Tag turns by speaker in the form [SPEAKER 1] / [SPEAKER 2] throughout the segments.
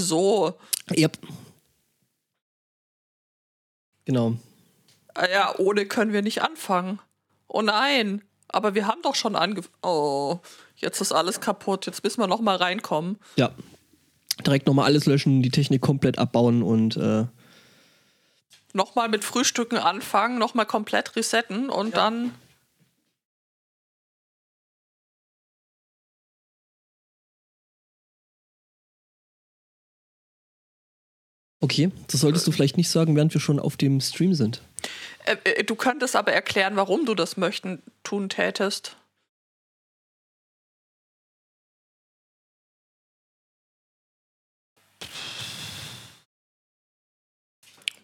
[SPEAKER 1] So.
[SPEAKER 2] Yep. Genau.
[SPEAKER 1] Ah Ja, ohne können wir nicht anfangen. Oh nein. Aber wir haben doch schon angefangen. Oh, jetzt ist alles kaputt. Jetzt müssen wir noch mal reinkommen.
[SPEAKER 2] Ja. Direkt nochmal alles löschen, die Technik komplett abbauen und äh,
[SPEAKER 1] Noch mal mit Frühstücken anfangen, noch mal komplett resetten und dann.
[SPEAKER 2] Okay, das solltest du vielleicht nicht sagen, während wir schon auf dem Stream sind.
[SPEAKER 1] Äh, äh, du könntest aber erklären, warum du das möchten tun tätest.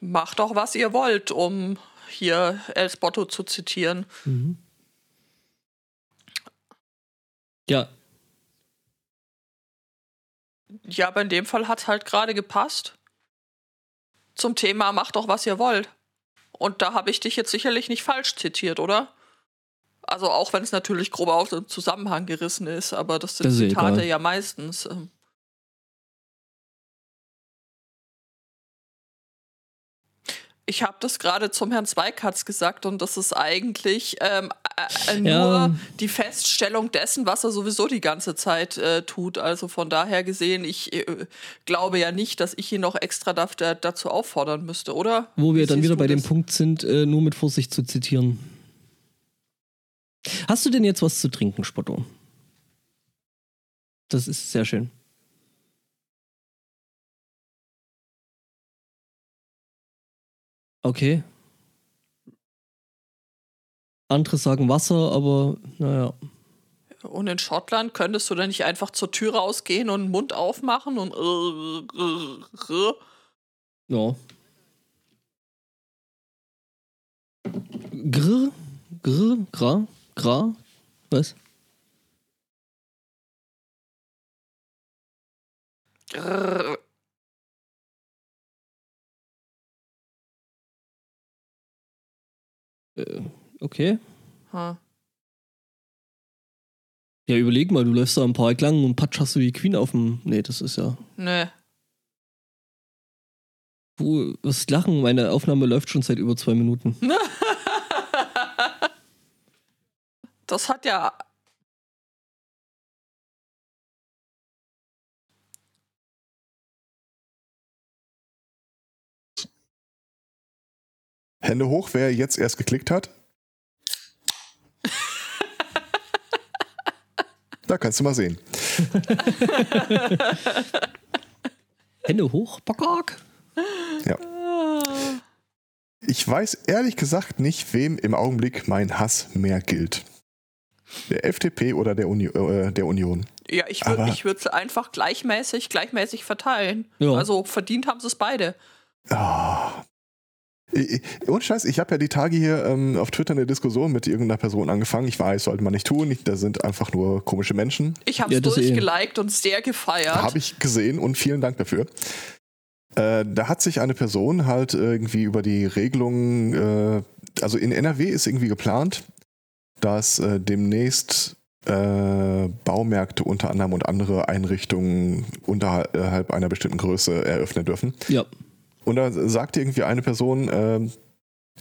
[SPEAKER 1] Macht doch, was ihr wollt, um hier El Spotto zu zitieren.
[SPEAKER 2] Ja,
[SPEAKER 1] Ja, aber in dem Fall hat es halt gerade gepasst. Zum Thema macht doch, was ihr wollt. Und da habe ich dich jetzt sicherlich nicht falsch zitiert, oder? Also auch wenn es natürlich grob aus dem Zusammenhang gerissen ist, aber das sind
[SPEAKER 2] Das
[SPEAKER 1] Zitate
[SPEAKER 2] egal.
[SPEAKER 1] ja meistens. ähm. Ich habe das gerade zum Herrn Zweikatz gesagt und das ist eigentlich ähm, äh, äh, nur
[SPEAKER 2] Ja.
[SPEAKER 1] die Feststellung dessen, was er sowieso die ganze Zeit äh, tut. Also von daher gesehen, ich äh, glaube ja nicht, dass ich ihn noch extra da, da, dazu auffordern müsste, oder?
[SPEAKER 2] wo wir
[SPEAKER 1] Wie
[SPEAKER 2] dann wieder bei dem
[SPEAKER 1] das?
[SPEAKER 2] Punkt sind, äh, nur mit Vorsicht zu zitieren. Hast du denn jetzt was zu trinken, Spotto? Das ist sehr schön. Okay. Andere sagen Wasser, aber naja.
[SPEAKER 1] Und in Schottland könntest du dann nicht einfach zur Tür rausgehen und den Mund aufmachen und
[SPEAKER 2] Ja. Grr, grr, gra, gra, was?
[SPEAKER 1] Grrr.
[SPEAKER 2] Äh, okay.
[SPEAKER 1] Hm.
[SPEAKER 2] Ja, überleg mal, du läufst da im Park lang und patsch hast du die Queen auf dem. Nee, das ist ja.
[SPEAKER 1] Nee.
[SPEAKER 2] Du wirst lachen, meine Aufnahme läuft schon seit über zwei Minuten.
[SPEAKER 1] Das hat ja.
[SPEAKER 3] Hände hoch, wer jetzt erst geklickt hat. Da kannst du mal sehen.
[SPEAKER 2] Hände hoch, Bockok.
[SPEAKER 3] Ja. Ich weiß ehrlich gesagt nicht, wem im Augenblick mein Hass mehr gilt. Der FDP oder der, Uni äh, der Union.
[SPEAKER 1] Ja, ich würde es einfach gleichmäßig, gleichmäßig verteilen.
[SPEAKER 2] Ja.
[SPEAKER 1] Also verdient haben sie es beide.
[SPEAKER 3] Ah. Ich- Ohne Scheiß, ich habe ja die Tage hier ähm, auf Twitter eine Diskussion mit irgendeiner Person angefangen. Ich weiß, sollte man nicht tun. Da sind einfach nur komische Menschen.
[SPEAKER 1] Ich habe es
[SPEAKER 2] Ja, eh.
[SPEAKER 1] durchgeliked und sehr gefeiert.
[SPEAKER 3] Habe ich gesehen und vielen Dank dafür. Äh, da hat sich eine Person halt irgendwie über die Regelungen, äh, also in NRW ist irgendwie geplant, dass äh, demnächst äh, Baumärkte unter anderem und andere Einrichtungen unterhalb einer bestimmten Größe eröffnen dürfen.
[SPEAKER 2] Ja.
[SPEAKER 3] Und da sagte irgendwie eine Person, ähm,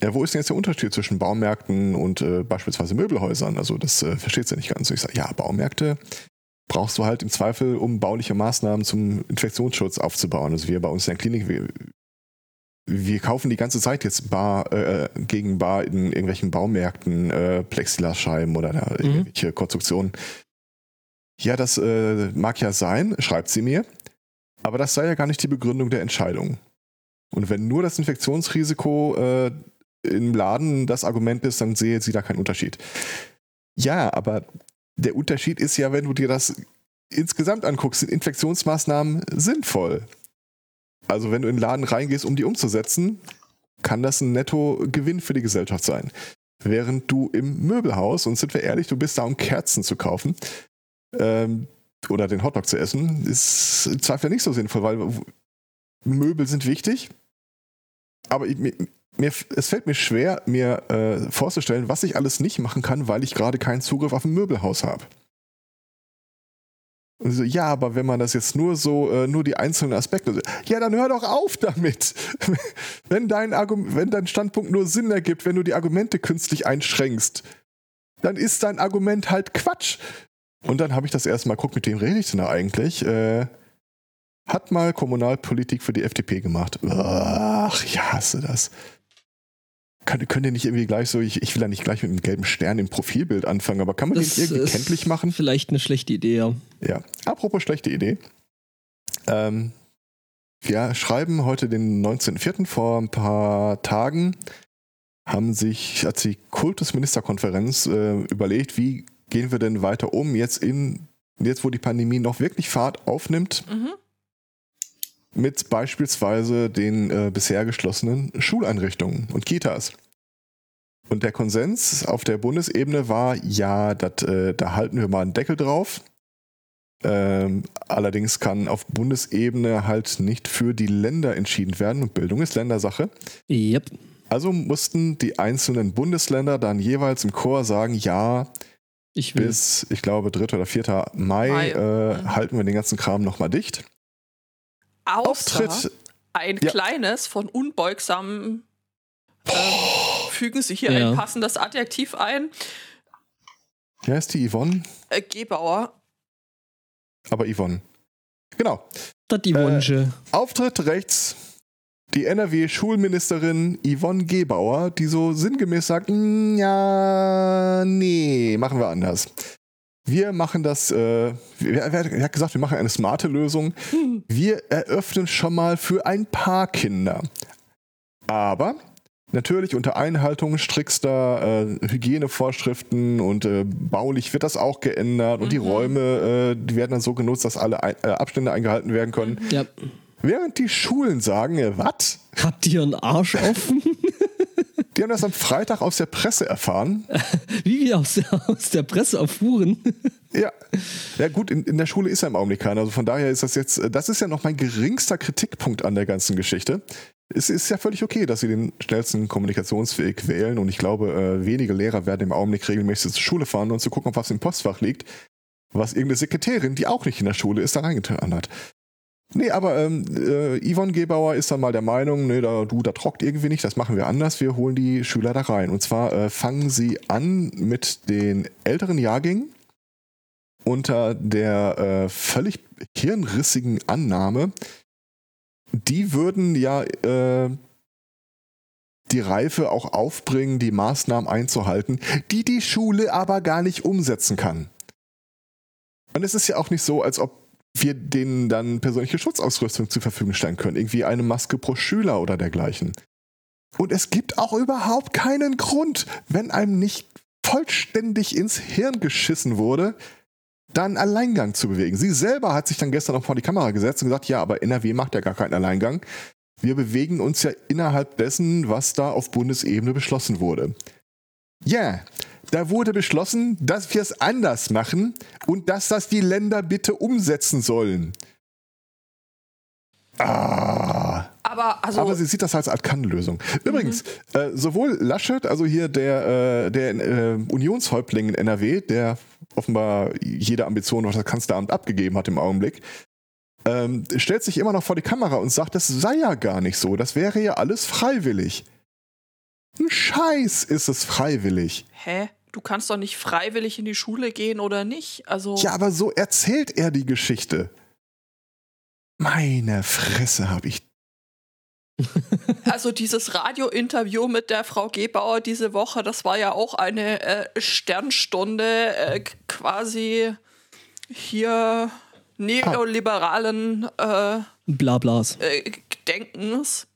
[SPEAKER 3] ja, wo ist denn jetzt der Unterschied zwischen Baumärkten und äh, beispielsweise Möbelhäusern? Also das äh, versteht sie nicht ganz. Und ich sage, ja, Baumärkte brauchst du halt im Zweifel, um bauliche Maßnahmen zum Infektionsschutz aufzubauen. Also wir bei uns in der Klinik, wir, wir kaufen die ganze Zeit jetzt Bar äh, gegen Bar in irgendwelchen Baumärkten äh, Plexiglasscheiben oder da irgendwelche Konstruktionen. Ja, das äh, mag ja sein, schreibt sie mir, aber das sei ja gar nicht die Begründung der Entscheidung. Und wenn nur das Infektionsrisiko äh, im Laden das Argument ist, dann sehe sie da keinen Unterschied. Ja, aber der Unterschied ist ja, wenn du dir das insgesamt anguckst, sind Infektionsmaßnahmen sinnvoll. Also wenn du in den Laden reingehst, um die umzusetzen, kann das ein Nettogewinn für die Gesellschaft sein. Während du im Möbelhaus, und sind wir ehrlich, du bist da, um Kerzen zu kaufen ähm, oder den Hotdog zu essen, ist im Zweifel nicht so sinnvoll, weil Möbel sind wichtig, aber ich, mir, mir, es fällt mir schwer, mir äh, vorzustellen, was ich alles nicht machen kann, weil ich gerade keinen Zugriff auf ein Möbelhaus habe. So, ja, aber wenn man das jetzt nur so, äh, nur die einzelnen Aspekte, ja, dann hör doch auf damit. wenn, dein wenn dein Standpunkt nur Sinn ergibt, wenn du die Argumente künstlich einschränkst, dann ist dein Argument halt Quatsch. Und dann habe ich das erste Mal geguckt, mit wem rede ich denn da eigentlich? Äh, hat mal Kommunalpolitik für die FDP gemacht. Ach, ich hasse das. Könnt, könnt ihr nicht irgendwie gleich so, ich, ich will ja nicht gleich mit einem gelben Stern im Profilbild anfangen, aber kann man
[SPEAKER 2] Das
[SPEAKER 3] den irgendwie
[SPEAKER 2] ist
[SPEAKER 3] kenntlich machen?
[SPEAKER 2] Vielleicht eine schlechte Idee, ja.
[SPEAKER 3] Ja, apropos schlechte Idee. Ähm, wir schreiben heute den 19.04. vor ein paar Tagen haben sich, hat die Kultusministerkonferenz äh, überlegt, wie gehen wir denn weiter um, jetzt in, jetzt wo die Pandemie noch wirklich Fahrt aufnimmt,
[SPEAKER 1] Mhm.
[SPEAKER 3] Mit beispielsweise den äh, bisher geschlossenen Schuleinrichtungen und Kitas. Und der Konsens auf der Bundesebene war, ja, dat, äh, da halten wir mal einen Deckel drauf. Ähm, allerdings kann auf Bundesebene halt nicht für die Länder entschieden werden und Bildung ist Ländersache.
[SPEAKER 2] Yep.
[SPEAKER 3] Also mussten die einzelnen Bundesländer dann jeweils im Chor sagen, ja,
[SPEAKER 2] Ich will.
[SPEAKER 3] bis, ich glaube, 3. oder 4. Mai,
[SPEAKER 1] Mai.
[SPEAKER 3] Äh, halten wir den ganzen Kram nochmal dicht.
[SPEAKER 1] Außer
[SPEAKER 3] Auftritt,
[SPEAKER 1] ein
[SPEAKER 3] Ja.
[SPEAKER 1] kleines von unbeugsamen ähm, fügen Sie hier
[SPEAKER 2] Ja.
[SPEAKER 1] ein passendes Adjektiv ein.
[SPEAKER 3] wie heißt die Yvonne?
[SPEAKER 1] Äh, Gebauer.
[SPEAKER 3] Aber Yvonne. Genau.
[SPEAKER 2] Das die Wunsch.
[SPEAKER 3] Auftritt rechts die NRW-Schulministerin Yvonne Gebauer, die so sinngemäß sagt, "Mm, ja, nee, machen wir anders. Wir machen das, äh, wer, wer, hat gesagt, wir machen eine smarte Lösung. Wir eröffnen schon mal für ein paar Kinder. Aber natürlich unter Einhaltung strickster äh, Hygienevorschriften und äh, baulich wird das auch geändert und die
[SPEAKER 1] Mhm.
[SPEAKER 3] Räume, äh, die werden dann so genutzt, dass alle ein, äh, Abstände eingehalten werden können.
[SPEAKER 2] Ja.
[SPEAKER 3] Während die Schulen sagen, äh, was?
[SPEAKER 2] Habt ihr einen Arsch offen?
[SPEAKER 3] Die haben das am Freitag aus der Presse erfahren.
[SPEAKER 2] Wie wir aus der, aus der Presse erfuhren.
[SPEAKER 3] Ja. Ja, gut, in, in der Schule ist ja im Augenblick keiner. Also von daher ist das jetzt, äh, das ist ja noch mein geringster Kritikpunkt an der ganzen Geschichte. Es ist ja völlig okay, dass sie den schnellsten Kommunikationsweg wählen und ich glaube, äh, wenige Lehrer werden im Augenblick regelmäßig zur Schule fahren und zu gucken, ob was im Postfach liegt, was irgendeine Sekretärin, die auch nicht in der Schule ist, da reingetan hat. Nee, aber ähm, äh, Yvonne Gebauer ist dann mal der Meinung, nee, da, du, da trockt irgendwie nicht, das machen wir anders, wir holen die Schüler da rein. Und zwar äh, fangen sie an mit den älteren Jahrgängen unter der äh, völlig hirnrissigen Annahme, die würden ja äh, die Reife auch aufbringen, die Maßnahmen einzuhalten, die die Schule aber gar nicht umsetzen kann. Und es ist ja auch nicht so, als ob wir denen dann persönliche Schutzausrüstung zur Verfügung stellen können. Irgendwie eine Maske pro Schüler oder dergleichen. Und es gibt auch überhaupt keinen Grund, wenn einem nicht vollständig ins Hirn geschissen wurde, dann Alleingang zu bewegen. Sie selber hat sich dann gestern noch vor die Kamera gesetzt und gesagt, ja, aber NRW macht ja gar keinen Alleingang. Wir bewegen uns ja innerhalb dessen, was da auf Bundesebene beschlossen wurde. Ja, da wurde beschlossen, dass wir es anders machen und dass das die Länder bitte umsetzen sollen. Ah.
[SPEAKER 1] Aber also
[SPEAKER 3] Aber sie sieht das als Art Kannlösung. Übrigens, äh, sowohl Laschet, also hier der, äh, der äh, Unionshäuptling in NRW, der offenbar jede Ambition auf das Kanzleramt abgegeben hat im Augenblick, ähm, stellt sich immer noch vor die Kamera und sagt, das sei ja gar nicht so, das wäre ja alles freiwillig. Ein Scheiß ist es freiwillig.
[SPEAKER 1] hä? Du kannst doch nicht freiwillig in die Schule gehen oder nicht? Also
[SPEAKER 3] Ja, aber so erzählt er die Geschichte. Meine Fresse habe ich.
[SPEAKER 1] Also dieses Radiointerview mit der Frau Gebauer diese Woche, das war ja auch eine äh, Sternstunde äh, quasi hier neoliberalen äh,
[SPEAKER 2] Blablas.
[SPEAKER 1] äh, Denkens.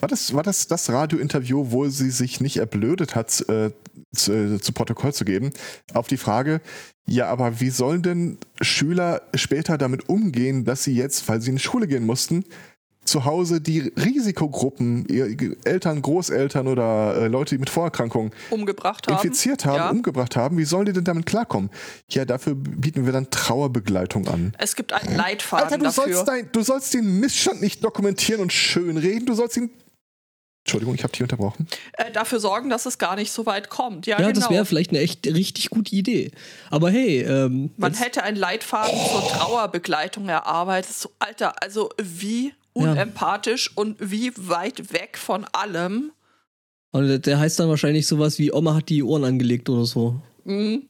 [SPEAKER 3] War das, war das das Radiointerview, wo sie sich nicht erblödet hat, äh, zu, äh, zu Protokoll zu geben, auf die Frage, ja, aber wie sollen denn Schüler später damit umgehen, dass sie jetzt, weil sie in die Schule gehen mussten, zu Hause die Risikogruppen, Eltern, Großeltern oder äh, Leute, die mit Vorerkrankungen
[SPEAKER 1] umgebracht haben.
[SPEAKER 3] infiziert haben,
[SPEAKER 1] Ja.
[SPEAKER 3] umgebracht haben, wie sollen die denn damit klarkommen? Ja, dafür bieten wir dann Trauerbegleitung an.
[SPEAKER 1] Es gibt einen Leitfaden
[SPEAKER 3] Alter, du
[SPEAKER 1] dafür.
[SPEAKER 3] sollst, dein, du sollst den Missstand nicht dokumentieren und schönreden, du sollst ihn Entschuldigung, ich habe dich unterbrochen.
[SPEAKER 1] Äh, dafür sorgen, dass es gar nicht so weit kommt. Ja,
[SPEAKER 2] Ja,
[SPEAKER 1] genau.
[SPEAKER 2] das wäre vielleicht eine echt richtig gute Idee. Aber hey, ähm,
[SPEAKER 1] Man hätte einen Leitfaden zur Trauerbegleitung erarbeitet. So, Alter, also wie unempathisch und wie weit weg von allem.
[SPEAKER 2] und der- heißt dann wahrscheinlich sowas wie Oma hat die Ohren angelegt oder so.
[SPEAKER 1] Mhm.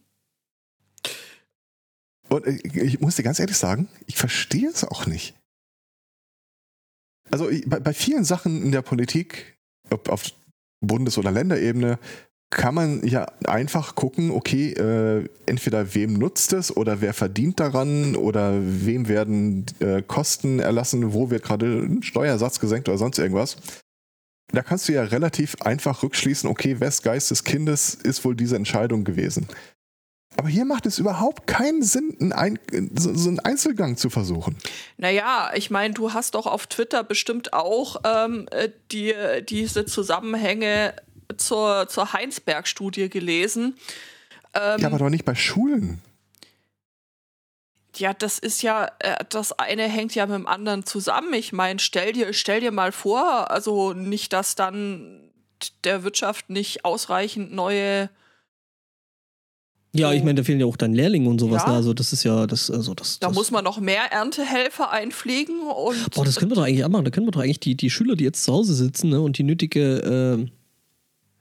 [SPEAKER 3] Und äh, ich muss dir ganz ehrlich sagen, ich verstehe es auch nicht. Also bei, bei vielen Sachen in der Politik, ob auf Bundes- oder Länderebene, kann man ja einfach gucken, okay, äh, entweder wem nutzt es oder wer verdient daran oder wem werden äh, Kosten erlassen, wo wird gerade ein Steuersatz gesenkt oder sonst irgendwas. Da kannst du ja relativ einfach rückschließen, okay, wes Geist des Kindes ist wohl diese Entscheidung gewesen. Aber hier macht es überhaupt keinen Sinn, einen Ein so, so einen Einzelgang zu versuchen.
[SPEAKER 1] Naja, ich meine, du hast doch auf Twitter bestimmt auch ähm, äh, die, diese Zusammenhänge zur, zur Heinsberg-Studie gelesen. Ähm,
[SPEAKER 3] ja, aber doch nicht bei Schulen.
[SPEAKER 1] Ja, das ist ja, äh, das eine hängt ja mit dem anderen zusammen. Ich meine, stell dir, stell dir mal vor, also nicht, dass dann der Wirtschaft nicht ausreichend neue.
[SPEAKER 2] Ja, ich meine, da fehlen ja auch dann Lehrlinge und sowas.
[SPEAKER 1] Ja.
[SPEAKER 2] Ne? Also das ist ja, das, also das.
[SPEAKER 1] Da
[SPEAKER 2] das,
[SPEAKER 1] muss man noch mehr Erntehelfer einfliegen und.
[SPEAKER 2] Boah, das können wir doch eigentlich auch machen. Da können wir doch eigentlich die, die Schüler, die jetzt zu Hause sitzen ne, und die nötige ähm,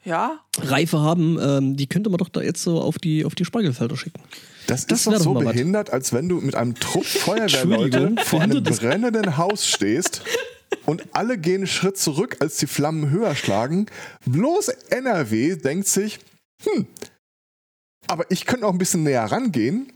[SPEAKER 1] ja,
[SPEAKER 2] Reife haben, ähm, die könnte man doch da jetzt so auf die, auf die Spargelfelder schicken.
[SPEAKER 3] Das,
[SPEAKER 2] Das
[SPEAKER 3] ist doch so
[SPEAKER 2] mal was.
[SPEAKER 3] behindert, als wenn du mit einem Trupp Feuerwehrleute vor einem
[SPEAKER 2] behindert
[SPEAKER 3] brennenden Haus stehst und alle gehen einen Schritt zurück, als die Flammen höher schlagen. Bloß NRW denkt sich, hm, aber ich könnte auch ein bisschen näher rangehen,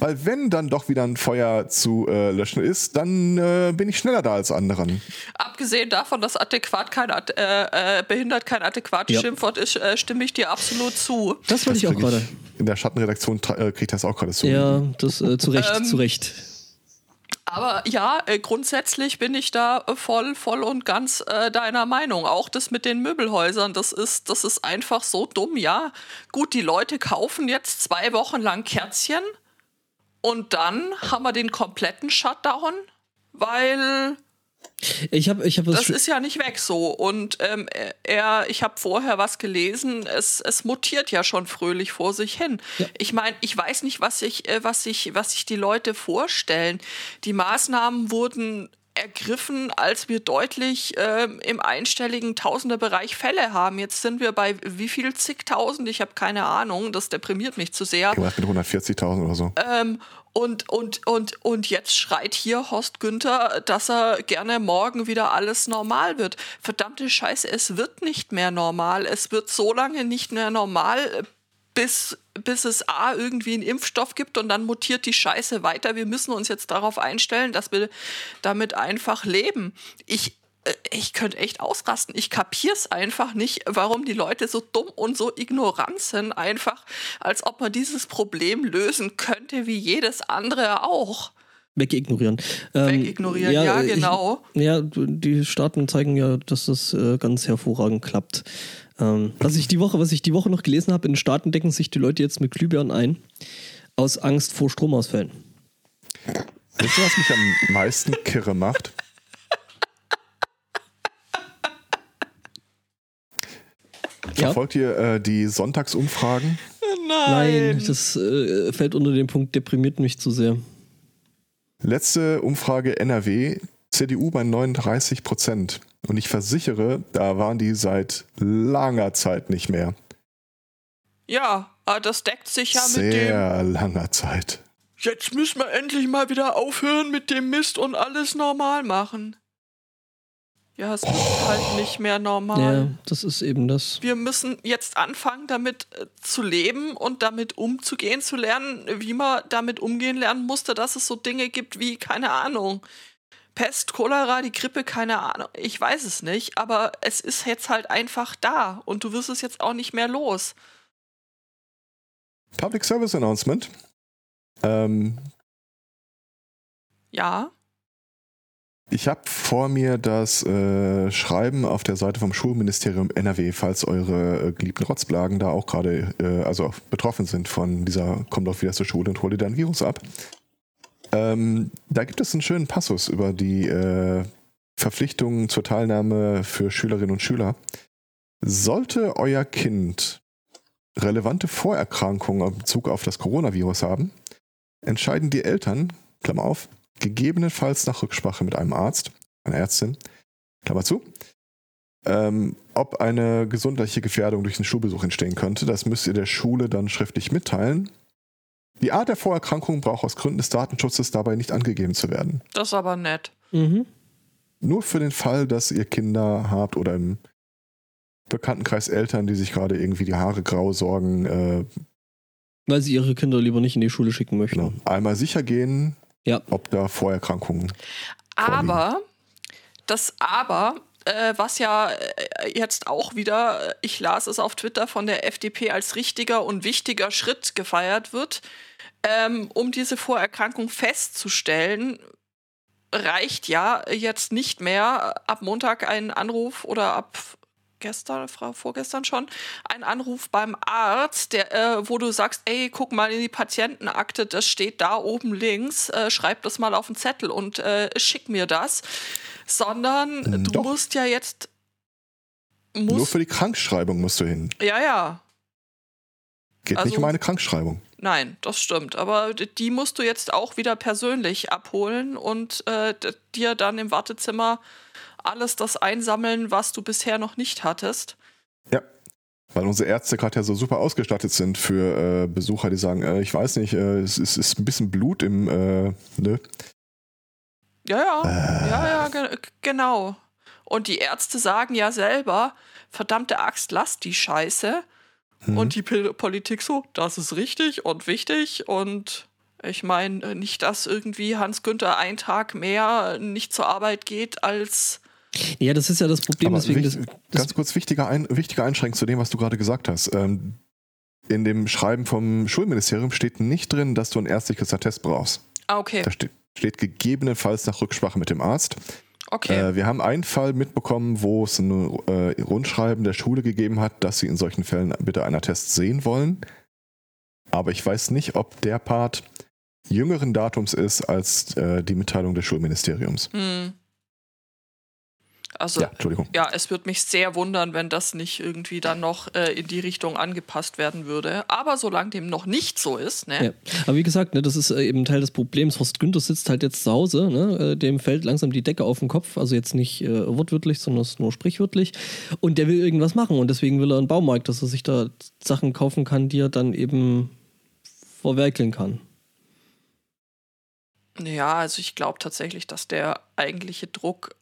[SPEAKER 3] weil wenn dann doch wieder ein Feuer zu äh, löschen ist, dann äh, bin ich schneller da als anderen.
[SPEAKER 1] abgesehen davon, dass adäquat kein ad- äh, äh, behindert kein adäquates
[SPEAKER 2] Ja.
[SPEAKER 1] Schimpfwort ist, äh, stimme ich dir absolut zu.
[SPEAKER 2] Das wollte ich auch gerade.
[SPEAKER 3] In der Schattenredaktion äh, kriege ich das auch gerade so.
[SPEAKER 2] Ja, das äh, zu Recht,
[SPEAKER 1] Ähm,
[SPEAKER 2] zu Recht.
[SPEAKER 1] Aber ja, äh, grundsätzlich bin ich da äh, voll, voll und ganz äh, deiner Meinung. Auch das mit den Möbelhäusern, das ist, das ist einfach so dumm, ja. Gut, die Leute kaufen jetzt zwei Wochen lang Kerzchen und dann haben wir den kompletten Shutdown, weil
[SPEAKER 2] Ich habe ich hab was
[SPEAKER 1] das ist ja nicht weg so. Und ähm, er, ich habe vorher was gelesen, es, es mutiert ja schon fröhlich vor sich hin.
[SPEAKER 2] Ja.
[SPEAKER 1] Ich meine, ich weiß nicht, was sich äh, was sich, was sich die Leute vorstellen. Die Maßnahmen wurden ergriffen, als wir deutlich ähm, im einstelligen Tausenderbereich Fälle haben. Jetzt sind wir bei wie viel zigtausend? Ich habe keine Ahnung. Das deprimiert mich zu sehr.
[SPEAKER 3] Irgendwas mit 140.000 oder so.
[SPEAKER 1] Ähm, und, und, und, und jetzt schreit hier Horst Günther, dass er gerne morgen wieder alles normal wird. Verdammte Scheiße, es wird nicht mehr normal. Es wird so lange nicht mehr normal, bis, bis es A irgendwie einen Impfstoff gibt und dann mutiert die Scheiße weiter. Wir müssen uns jetzt darauf einstellen, dass wir damit einfach leben. Ich, äh, ich könnte echt ausrasten. Ich kapier's einfach nicht, warum die Leute so dumm und so ignorant sind, einfach als ob man dieses Problem lösen könnte, wie jedes andere auch.
[SPEAKER 2] wegignorieren. Ähm,
[SPEAKER 1] Wegignorieren, ja,
[SPEAKER 2] äh,
[SPEAKER 1] genau.
[SPEAKER 2] Ich, ja, die Staaten zeigen ja, dass das äh, ganz hervorragend klappt. Ähm, was ich die Woche, was ich die Woche noch gelesen habe, in den Staaten decken sich die Leute jetzt mit Glühbirnen ein, aus Angst vor Stromausfällen.
[SPEAKER 3] Wisst ihr, was mich am meisten kirre macht?
[SPEAKER 2] Ja?
[SPEAKER 3] Verfolgt ihr äh, die Sonntagsumfragen?
[SPEAKER 2] Nein, das äh, fällt unter den Punkt, deprimiert mich zu sehr.
[SPEAKER 3] Letzte Umfrage NRW, CDU bei 39 Prozent. Und ich versichere, da waren die seit langer Zeit nicht mehr.
[SPEAKER 1] Ja, aber das deckt sich ja mit dem.
[SPEAKER 3] Sehr langer Zeit.
[SPEAKER 1] Jetzt müssen wir endlich mal wieder aufhören mit dem Mist und alles normal machen. Ja, es wird halt nicht mehr normal.
[SPEAKER 2] Ja, das ist eben das.
[SPEAKER 1] Wir müssen jetzt anfangen, damit äh, zu leben und damit umzugehen, zu lernen, wie man damit umgehen lernen musste, dass es so Dinge gibt wie, keine Ahnung, Pest, Cholera, die Grippe, keine Ahnung. Ich weiß es nicht, aber es ist jetzt halt einfach da und du wirst es jetzt auch nicht mehr los.
[SPEAKER 3] Public Service Announcement. Ähm,
[SPEAKER 1] Ja,
[SPEAKER 3] ich habe vor mir das äh, Schreiben auf der Seite vom Schulministerium NRW, falls eure äh, geliebten Rotzblagen da auch gerade äh, also betroffen sind von dieser komm doch wieder zur Schule und hol dir dein Virus ab. Ähm, da gibt es einen schönen Passus über die äh, Verpflichtungen zur Teilnahme für Schülerinnen und Schüler. Sollte euer Kind relevante Vorerkrankungen in Bezug auf das Coronavirus haben, entscheiden die Eltern, Klammer auf, gegebenenfalls nach Rücksprache mit einem Arzt, einer Ärztin, Klammer zu, ähm, ob eine gesundheitliche Gefährdung durch den Schulbesuch entstehen könnte. Das müsst ihr der Schule dann schriftlich mitteilen. Die Art der Vorerkrankung braucht aus Gründen des Datenschutzes dabei nicht angegeben zu werden.
[SPEAKER 1] Das ist aber nett.
[SPEAKER 2] Mhm.
[SPEAKER 3] Nur für den Fall, dass ihr Kinder habt oder im Bekanntenkreis Eltern, die sich gerade irgendwie die Haare grau sorgen, äh,
[SPEAKER 2] Weil sie ihre Kinder lieber nicht in die Schule schicken möchten.
[SPEAKER 3] genau, einmal sicher gehen,
[SPEAKER 2] Ja.
[SPEAKER 3] ob da Vorerkrankungen.
[SPEAKER 1] Aber, das Aber, äh, was ja äh, jetzt auch wieder, äh, ich las es auf Twitter von der FDP als richtiger und wichtiger Schritt gefeiert wird, ähm, um diese Vorerkrankung festzustellen, reicht ja jetzt nicht mehr ab Montag ein Anruf oder ab gestern, Frau vorgestern schon, ein Anruf beim Arzt, der, äh, wo du sagst, ey, guck mal in die Patientenakte, das steht da oben links, äh, schreib das mal auf den Zettel und äh, schick mir das. Sondern
[SPEAKER 3] Mm,
[SPEAKER 1] du
[SPEAKER 3] doch.
[SPEAKER 1] musst ja jetzt
[SPEAKER 3] Nur
[SPEAKER 1] musst,
[SPEAKER 3] für die Krankschreibung musst du hin.
[SPEAKER 1] ja, ja,
[SPEAKER 3] Geht
[SPEAKER 1] Also-
[SPEAKER 3] nicht um eine Krankschreibung.
[SPEAKER 1] Nein, das stimmt. Aber die musst du jetzt auch wieder persönlich abholen und äh, dir dann im Wartezimmer alles das einsammeln, was du bisher noch nicht hattest.
[SPEAKER 3] Ja. Weil unsere Ärzte gerade ja so super ausgestattet sind für äh, Besucher, die sagen, äh, ich weiß nicht, äh, es ist, ist ein bisschen Blut im, äh, ne?
[SPEAKER 1] Ja, ja,
[SPEAKER 3] Äh.
[SPEAKER 1] ja, ja, ge genau. Und die Ärzte sagen ja selber, verdammte Axt, lass die Scheiße.
[SPEAKER 3] Mhm.
[SPEAKER 1] Und die Pol- Politik so, das ist richtig und wichtig. Und ich meine, nicht, dass irgendwie Hans Günther einen Tag mehr nicht zur Arbeit geht als.
[SPEAKER 2] Ja, das ist ja das Problem,
[SPEAKER 3] Aber
[SPEAKER 2] deswegen.
[SPEAKER 3] wich-
[SPEAKER 2] Das, das,
[SPEAKER 3] ganz kurz wichtiger, ein, wichtiger Einschränkung zu dem, was du gerade gesagt hast. Ähm, in dem Schreiben vom Schulministerium steht nicht drin, dass du ein ärztliches Attest brauchst.
[SPEAKER 1] Ah, okay.
[SPEAKER 3] Da steht, steht gegebenenfalls nach Rücksprache mit dem Arzt.
[SPEAKER 1] Okay.
[SPEAKER 3] Äh, wir haben einen Fall mitbekommen, wo es ein äh, Rundschreiben der Schule gegeben hat, dass sie in solchen Fällen bitte einen Attest sehen wollen. Aber ich weiß nicht, ob der Part jüngeren Datums ist als äh, die Mitteilung des Schulministeriums.
[SPEAKER 1] Hm. Also,
[SPEAKER 3] Ja,
[SPEAKER 1] ja.
[SPEAKER 3] Entschuldigung.
[SPEAKER 1] es würde mich sehr wundern, wenn das nicht irgendwie dann noch äh, in die Richtung angepasst werden würde. Aber solange dem noch nicht so ist, ne?
[SPEAKER 2] ja. Aber wie gesagt, ne, das ist äh, eben Teil des Problems. Horst Günther sitzt halt jetzt zu Hause, ne, äh, dem fällt langsam die Decke auf den Kopf. Also jetzt nicht äh, wortwörtlich, sondern es ist nur sprichwörtlich. Und der will irgendwas machen und deswegen will er einen Baumarkt, dass er sich da Sachen kaufen kann, die er dann eben verwerkeln kann.
[SPEAKER 1] Ja, also ich glaube tatsächlich, dass der eigentliche Druck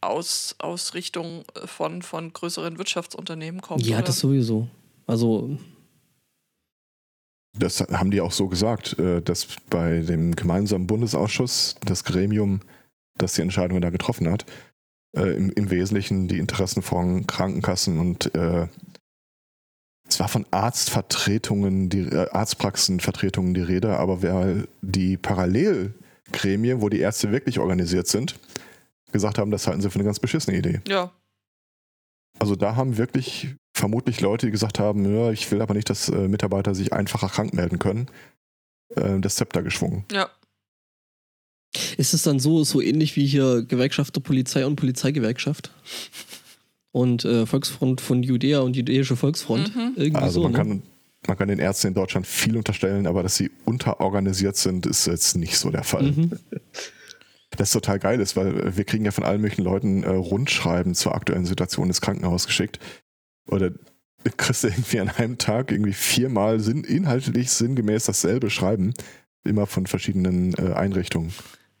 [SPEAKER 1] aus, aus Richtung äh, von, von größeren Wirtschaftsunternehmen kommt.
[SPEAKER 2] Ja,
[SPEAKER 1] oder?
[SPEAKER 2] das sowieso. Also,
[SPEAKER 3] Das haben die auch so gesagt, äh, dass bei dem gemeinsamen Bundesausschuss, das Gremium, das die Entscheidungen da getroffen hat, äh, im, im Wesentlichen die Interessen von Krankenkassen und äh, zwar von Arztvertretungen, die äh, Arztpraxenvertretungen die Rede, aber wer die Parallelgremien, wo die Ärzte wirklich organisiert sind, gesagt haben, das halten sie für eine ganz beschissene Idee.
[SPEAKER 1] ja,
[SPEAKER 3] Also da haben wirklich vermutlich Leute, die gesagt haben, ja, ich will aber nicht, dass äh, Mitarbeiter sich einfacher krank melden können, äh, das Zepter geschwungen.
[SPEAKER 1] ja.
[SPEAKER 2] ist es dann so, so ähnlich wie hier Gewerkschaft der Polizei und Polizeigewerkschaft? Und äh, Volksfront von Judäa und Jüdische Volksfront?
[SPEAKER 1] Mhm.
[SPEAKER 2] Irgendwie
[SPEAKER 3] Also
[SPEAKER 2] so,
[SPEAKER 3] man
[SPEAKER 2] ne?
[SPEAKER 3] kann, man kann den Ärzten in Deutschland viel unterstellen, aber dass sie unterorganisiert sind, ist jetzt nicht so der Fall.
[SPEAKER 2] Mhm.
[SPEAKER 3] Das total geil ist, weil wir kriegen ja von allen möglichen Leuten äh, Rundschreiben zur aktuellen Situation des Krankenhauses geschickt. Oder kriegst du irgendwie an einem Tag irgendwie viermal sinn, inhaltlich sinngemäß dasselbe Schreiben, immer von verschiedenen äh, Einrichtungen.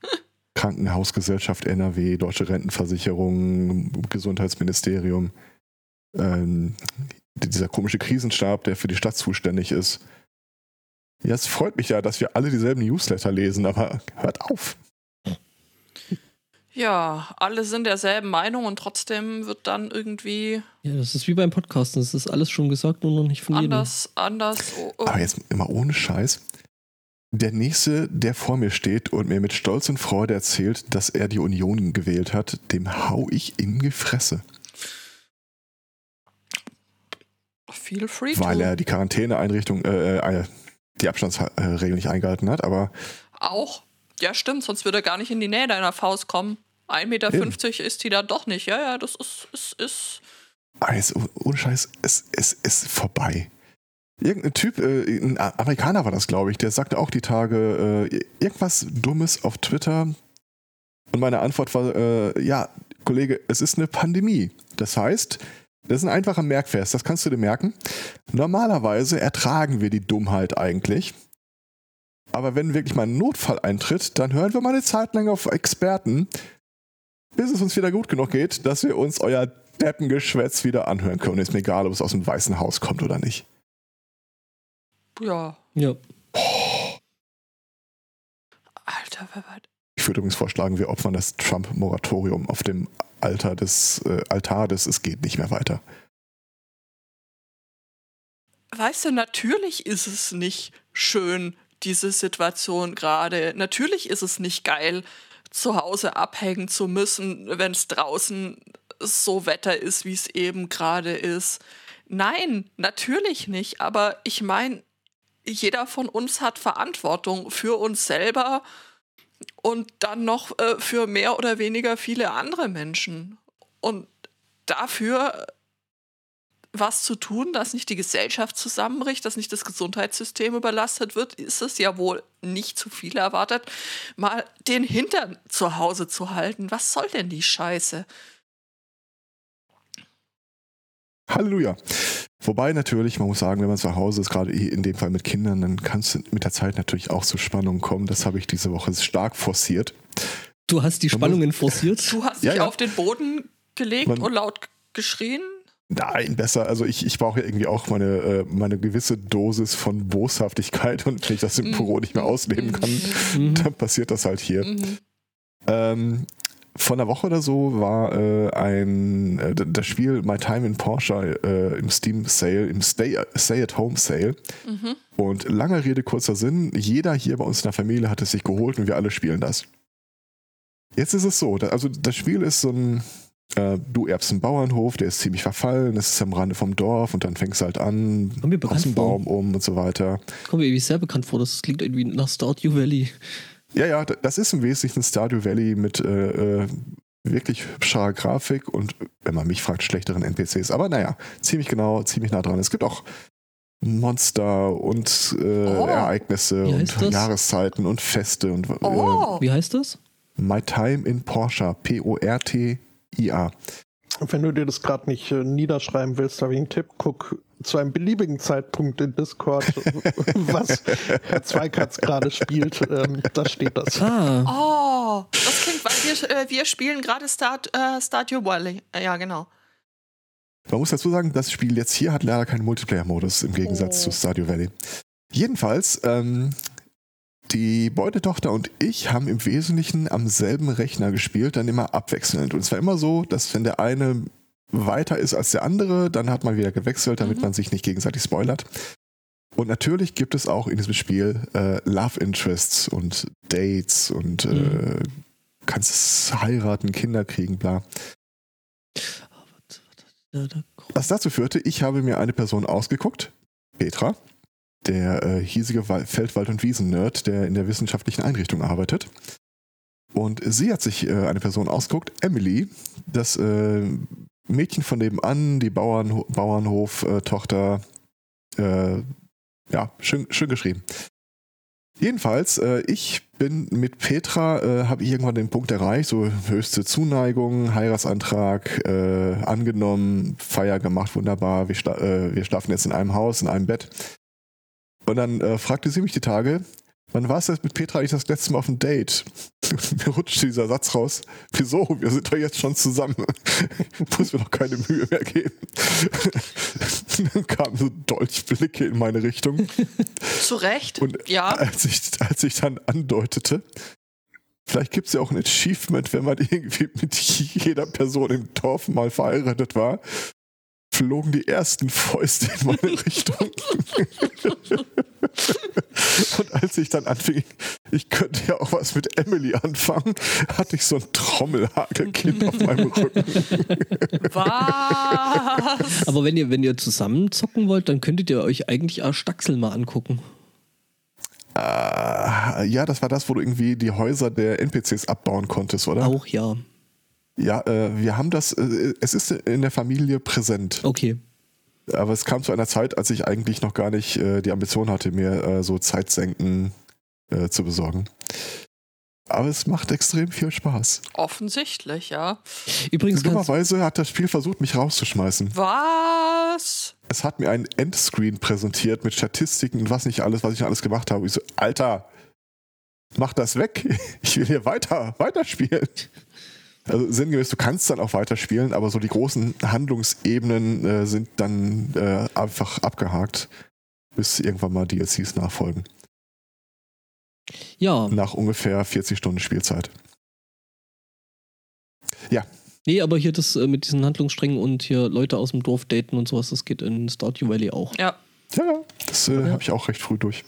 [SPEAKER 3] Krankenhausgesellschaft NRW, Deutsche Rentenversicherung, Gesundheitsministerium, ähm, dieser komische Krisenstab, der für die Stadt zuständig ist. Ja, es freut mich ja, dass wir alle dieselben Newsletter lesen, aber hört auf.
[SPEAKER 1] Ja, alle sind derselben Meinung und trotzdem wird dann irgendwie
[SPEAKER 2] Ja, das ist wie beim Podcasten. Das ist alles schon gesagt, nur noch nicht von
[SPEAKER 1] anders, anders. Oh, oh.
[SPEAKER 3] Aber jetzt immer ohne Scheiß. Der nächste, der vor mir steht und mir mit Stolz und Freude erzählt, dass er die Union gewählt hat, dem hau ich in die Fresse.
[SPEAKER 1] Feel free
[SPEAKER 3] Weil
[SPEAKER 1] to.
[SPEAKER 3] er die Quarantäneeinrichtung, äh, äh, die Abstandsregel nicht eingehalten hat, aber
[SPEAKER 1] Auch. Ja, stimmt, sonst würde er gar nicht in die Nähe deiner Faust kommen. 1,50 Meter ist die da doch nicht. Ja, ja, das ist, ist, ist.
[SPEAKER 3] Alles, ohne Scheiß, es, es ist vorbei. Irgendein Typ, äh, ein Amerikaner war das, glaube ich, der sagte auch die Tage äh, irgendwas Dummes auf Twitter. Und meine Antwort war, äh, ja, Kollege, es ist eine Pandemie. Das heißt, das ist ein einfacher Merkvers, das kannst du dir merken. Normalerweise ertragen wir die Dummheit eigentlich. Aber wenn wirklich mal ein Notfall eintritt, dann hören wir mal eine Zeit lang auf Experten, bis es uns wieder gut genug geht, dass wir uns euer Deppengeschwätz wieder anhören können. Ist mir egal, ob es aus dem Weißen Haus kommt oder nicht.
[SPEAKER 1] Ja.
[SPEAKER 2] Ja.
[SPEAKER 1] Alter, wer war
[SPEAKER 3] Ich würde übrigens vorschlagen, wir opfern das Trump-Moratorium auf dem Altar des, äh, Altar des Es geht nicht mehr weiter.
[SPEAKER 1] Weißt du, natürlich ist es nicht schön, diese Situation gerade. Natürlich ist es nicht geil, zu Hause abhängen zu müssen, wenn es draußen so Wetter ist, wie es eben gerade ist. Nein, natürlich nicht. Aber ich meine, jeder von uns hat Verantwortung für uns selber und dann noch äh, für mehr oder weniger viele andere Menschen. Und dafür was zu tun, dass nicht die Gesellschaft zusammenbricht, dass nicht das Gesundheitssystem überlastet wird, ist es ja wohl nicht zu viel erwartet, mal den Hintern zu Hause zu halten. Was soll denn die Scheiße?
[SPEAKER 3] Halleluja. Wobei natürlich, man muss sagen, wenn man zu Hause ist, gerade in dem Fall mit Kindern, dann kann es mit der Zeit natürlich auch zu Spannungen kommen. Das habe ich diese Woche stark forciert.
[SPEAKER 2] Du hast die Spannungen forciert?
[SPEAKER 1] Du hast dich
[SPEAKER 3] Ja, ja.
[SPEAKER 1] auf den Boden gelegt
[SPEAKER 3] Man-
[SPEAKER 1] und laut geschrien?
[SPEAKER 3] Nein, besser. Also ich, ich brauche ja irgendwie auch meine, äh, meine gewisse Dosis von Boshaftigkeit und wenn ich das im Büro nicht mehr ausleben kann,
[SPEAKER 2] Mhm.
[SPEAKER 3] dann passiert das halt hier.
[SPEAKER 1] Mhm.
[SPEAKER 3] Ähm, vor einer Woche oder so war äh, ein äh, das Spiel My Time in Porsche äh, im Steam Sale, im Stay, Stay at Home Sale.
[SPEAKER 1] Mhm.
[SPEAKER 3] Und lange Rede, kurzer Sinn, jeder hier bei uns in der Familie hat es sich geholt und wir alle spielen das. Jetzt ist es so, da, also das Spiel ist so ein, äh, du erbst einen Bauernhof, der ist ziemlich verfallen, es ist am Rande vom Dorf und dann fängst du halt an, einen
[SPEAKER 2] vor.
[SPEAKER 3] Baum um und so weiter.
[SPEAKER 2] Kommt mir irgendwie sehr bekannt vor. Das klingt irgendwie nach Stardew Valley.
[SPEAKER 3] Ja, ja, das ist im Wesentlichen Stardew Valley mit äh, äh, wirklich hübscher Grafik und, wenn man mich fragt, schlechteren NPCs. Aber naja, ziemlich genau, ziemlich nah dran. Es gibt auch Monster und äh,
[SPEAKER 1] Oh.
[SPEAKER 3] Ereignisse und
[SPEAKER 2] das?
[SPEAKER 3] Jahreszeiten und Feste und äh,
[SPEAKER 1] Oh,
[SPEAKER 2] Wie heißt das?
[SPEAKER 3] My Time in Porsche, P-O-R-T-I-A.
[SPEAKER 4] Wenn du dir das gerade nicht äh, niederschreiben willst, habe ich einen Tipp. Guck zu einem beliebigen Zeitpunkt in Discord, was Herr Zweikatz gerade spielt. Ähm, da steht das.
[SPEAKER 2] Ah,
[SPEAKER 1] oh, das klingt, weil wir, äh, wir spielen gerade Start, äh, Stardew Valley. Äh, Ja, genau.
[SPEAKER 3] Man muss dazu sagen, das Spiel jetzt hier hat leider keinen Multiplayer-Modus im Gegensatz
[SPEAKER 1] Oh.
[SPEAKER 3] zu Stardew Valley. Jedenfalls, ähm, die Beutetochter und ich haben im Wesentlichen am selben Rechner gespielt, dann immer abwechselnd. Und es war immer so, dass wenn der eine weiter ist als der andere, dann hat man wieder gewechselt, damit
[SPEAKER 1] Mhm.
[SPEAKER 3] man sich nicht gegenseitig spoilert. Und natürlich gibt es auch in diesem Spiel äh, Love Interests und Dates und äh,
[SPEAKER 2] Mhm.
[SPEAKER 3] kannst heiraten, Kinder kriegen, bla.
[SPEAKER 2] da,
[SPEAKER 3] Was dazu führte, ich habe mir eine Person ausgeguckt, Petra, der äh, hiesige Wal- Feldwald- und Wiesen-Nerd, der in der wissenschaftlichen Einrichtung arbeitet. Und sie hat sich äh, eine Person ausgeguckt, Emily, das äh, Mädchen von nebenan, die Bauernho Bauernhof-Tochter. Äh, ja, schön, schön geschrieben. Jedenfalls, äh, ich bin mit Petra, äh, habe ich irgendwann den Punkt erreicht, so höchste Zuneigung, Heiratsantrag äh, angenommen, Feier gemacht, wunderbar, wir, schla äh, wir schlafen jetzt in einem Haus, in einem Bett. Und dann äh, fragte sie mich die Tage, wann war es jetzt mit Petra eigentlich das letzte Mal auf dem Date? Mir rutschte dieser Satz raus, wieso, wir sind doch jetzt schon zusammen. Muss mir doch keine Mühe mehr geben. dann kamen so Dolchblicke in meine Richtung.
[SPEAKER 1] Zu Recht.
[SPEAKER 3] Und
[SPEAKER 1] ja.
[SPEAKER 3] als ich, als ich dann andeutete, vielleicht gibt es ja auch ein Achievement, wenn man irgendwie mit jeder Person im Dorf mal verheiratet war, flogen die ersten Fäuste in meine Richtung. Und als ich dann anfing, ich könnte ja auch was mit Emily anfangen, hatte ich so ein Trommelhagelkind auf meinem Rücken.
[SPEAKER 1] Was?
[SPEAKER 2] Aber wenn ihr, wenn ihr zusammen zocken wollt, dann könntet ihr euch eigentlich Arstaxel mal angucken.
[SPEAKER 3] Äh, ja, das war das, wo du irgendwie die Häuser der NPCs abbauen konntest, oder?
[SPEAKER 2] Auch ja.
[SPEAKER 3] Ja, äh, wir haben das, äh, es ist in der Familie präsent.
[SPEAKER 2] Okay.
[SPEAKER 3] Aber es kam zu einer Zeit, als ich eigentlich noch gar nicht äh, die Ambition hatte, mir äh, so Zeitsenken äh, zu besorgen. Aber es macht extrem viel Spaß.
[SPEAKER 1] Offensichtlich, ja.
[SPEAKER 2] Übrigens,
[SPEAKER 3] Dummerweise hat das Spiel versucht, mich rauszuschmeißen.
[SPEAKER 1] Was?
[SPEAKER 3] Es hat mir einen Endscreen präsentiert mit Statistiken und was nicht alles, was ich alles gemacht habe. Ich so, Alter, mach das weg. Ich will hier weiter, weiterspielen. Also sinngemäß, du kannst dann auch weiterspielen, aber so die großen Handlungsebenen äh, sind dann äh, einfach abgehakt, bis irgendwann mal DLCs nachfolgen.
[SPEAKER 2] ja,
[SPEAKER 3] Nach ungefähr 40 Stunden Spielzeit.
[SPEAKER 2] nee, aber hier das äh, mit diesen Handlungssträngen und hier Leute aus dem Dorf daten und sowas, das geht in Stardew Valley auch.
[SPEAKER 1] Ja.
[SPEAKER 3] Ja, ja, das äh,
[SPEAKER 2] Ja.
[SPEAKER 3] habe ich auch recht früh durch.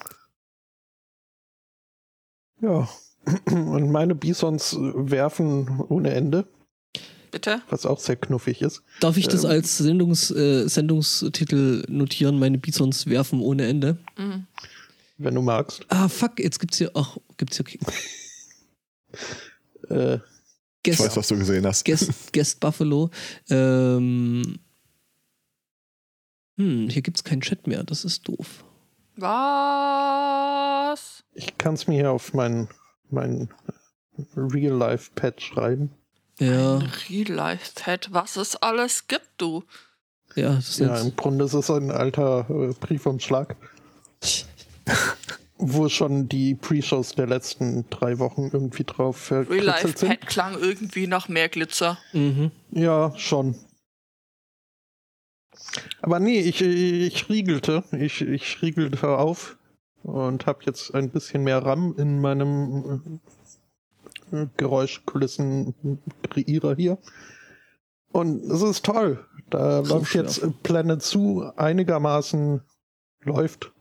[SPEAKER 4] Ja. Und meine Bisons werfen ohne Ende,
[SPEAKER 1] Bitte?
[SPEAKER 4] was auch sehr knuffig ist.
[SPEAKER 2] Darf ich das
[SPEAKER 4] Ähm.
[SPEAKER 2] als Sendungs, äh, Sendungstitel notieren? Meine Bisons werfen ohne Ende.
[SPEAKER 1] Mhm.
[SPEAKER 4] Wenn du magst.
[SPEAKER 2] Ah, fuck, jetzt gibt's hier, ach, gibt's hier okay.
[SPEAKER 4] Äh,
[SPEAKER 3] Ich
[SPEAKER 2] Guest,
[SPEAKER 3] weiß, was du gesehen hast.
[SPEAKER 2] Guest, Guest Buffalo. Ähm, hm, hier gibt's keinen Chat mehr, das ist doof.
[SPEAKER 1] Was?
[SPEAKER 4] ich kann es mir hier auf mein, mein Real-Life-Pad schreiben.
[SPEAKER 2] Ja,
[SPEAKER 1] Real-Life-Pad, was es alles gibt, du.
[SPEAKER 2] ja, das ist
[SPEAKER 4] Ja, im Grunde ist es ein alter äh, Briefumschlag, wo schon die Pre-Shows der letzten drei Wochen irgendwie drauf sind.
[SPEAKER 1] Real-Life-Pad klang irgendwie nach mehr Glitzer.
[SPEAKER 2] mhm.
[SPEAKER 4] Ja, schon. Aber nee, ich, ich riegelte. Ich, ich riegelte auf und habe jetzt ein bisschen mehr RAM in meinem äh, Geräuschkulissen-Kreierer hier. Und es ist toll. Da
[SPEAKER 2] So
[SPEAKER 4] läuft jetzt äh, Planet Zoo einigermaßen läuft.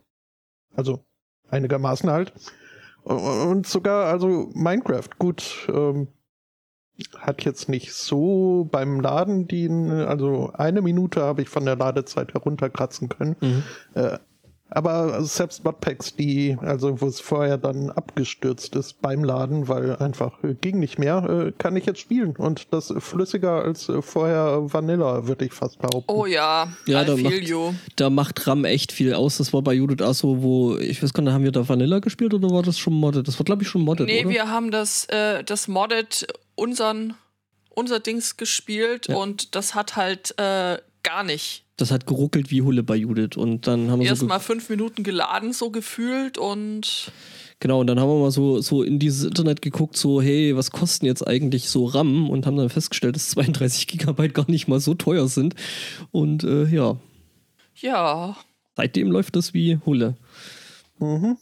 [SPEAKER 4] Also einigermaßen halt. Und sogar, also Minecraft, gut, ähm, hat jetzt nicht so beim Laden die, also eine Minute habe ich von der Ladezeit herunterkratzen können.
[SPEAKER 2] Mhm.
[SPEAKER 4] Äh, aber selbst Modpacks, die, also wo es vorher dann abgestürzt ist beim Laden, weil einfach äh, ging nicht mehr, äh, kann ich jetzt spielen. Und das flüssiger als äh, vorher Vanilla, würde ich fast behaupten.
[SPEAKER 1] Oh ja,
[SPEAKER 2] Ja,
[SPEAKER 1] I
[SPEAKER 2] da macht-
[SPEAKER 1] you.
[SPEAKER 2] Da macht RAM echt viel aus. Das war bei Judith auch so, wo, ich weiß gar nicht, haben wir da Vanilla gespielt oder war das schon modded? Das war, glaube ich, schon modded,
[SPEAKER 1] Nee,
[SPEAKER 2] oder?
[SPEAKER 1] wir haben das, äh, das Modded unseren, unser Dings gespielt
[SPEAKER 2] Ja.
[SPEAKER 1] und das hat halt äh, gar nicht.
[SPEAKER 2] Das hat geruckelt wie Hulle bei Judith. Und dann haben wir so
[SPEAKER 1] Erst
[SPEAKER 2] ge-
[SPEAKER 1] mal fünf Minuten geladen, so gefühlt und
[SPEAKER 2] Genau, und dann haben wir mal so, so in dieses Internet geguckt, so, hey, was kosten jetzt eigentlich so RAM? Und haben dann festgestellt, dass 32 Gigabyte gar nicht mal so teuer sind. Und äh, ja,
[SPEAKER 1] ja,
[SPEAKER 2] seitdem läuft das wie Hulle.
[SPEAKER 4] Mhm.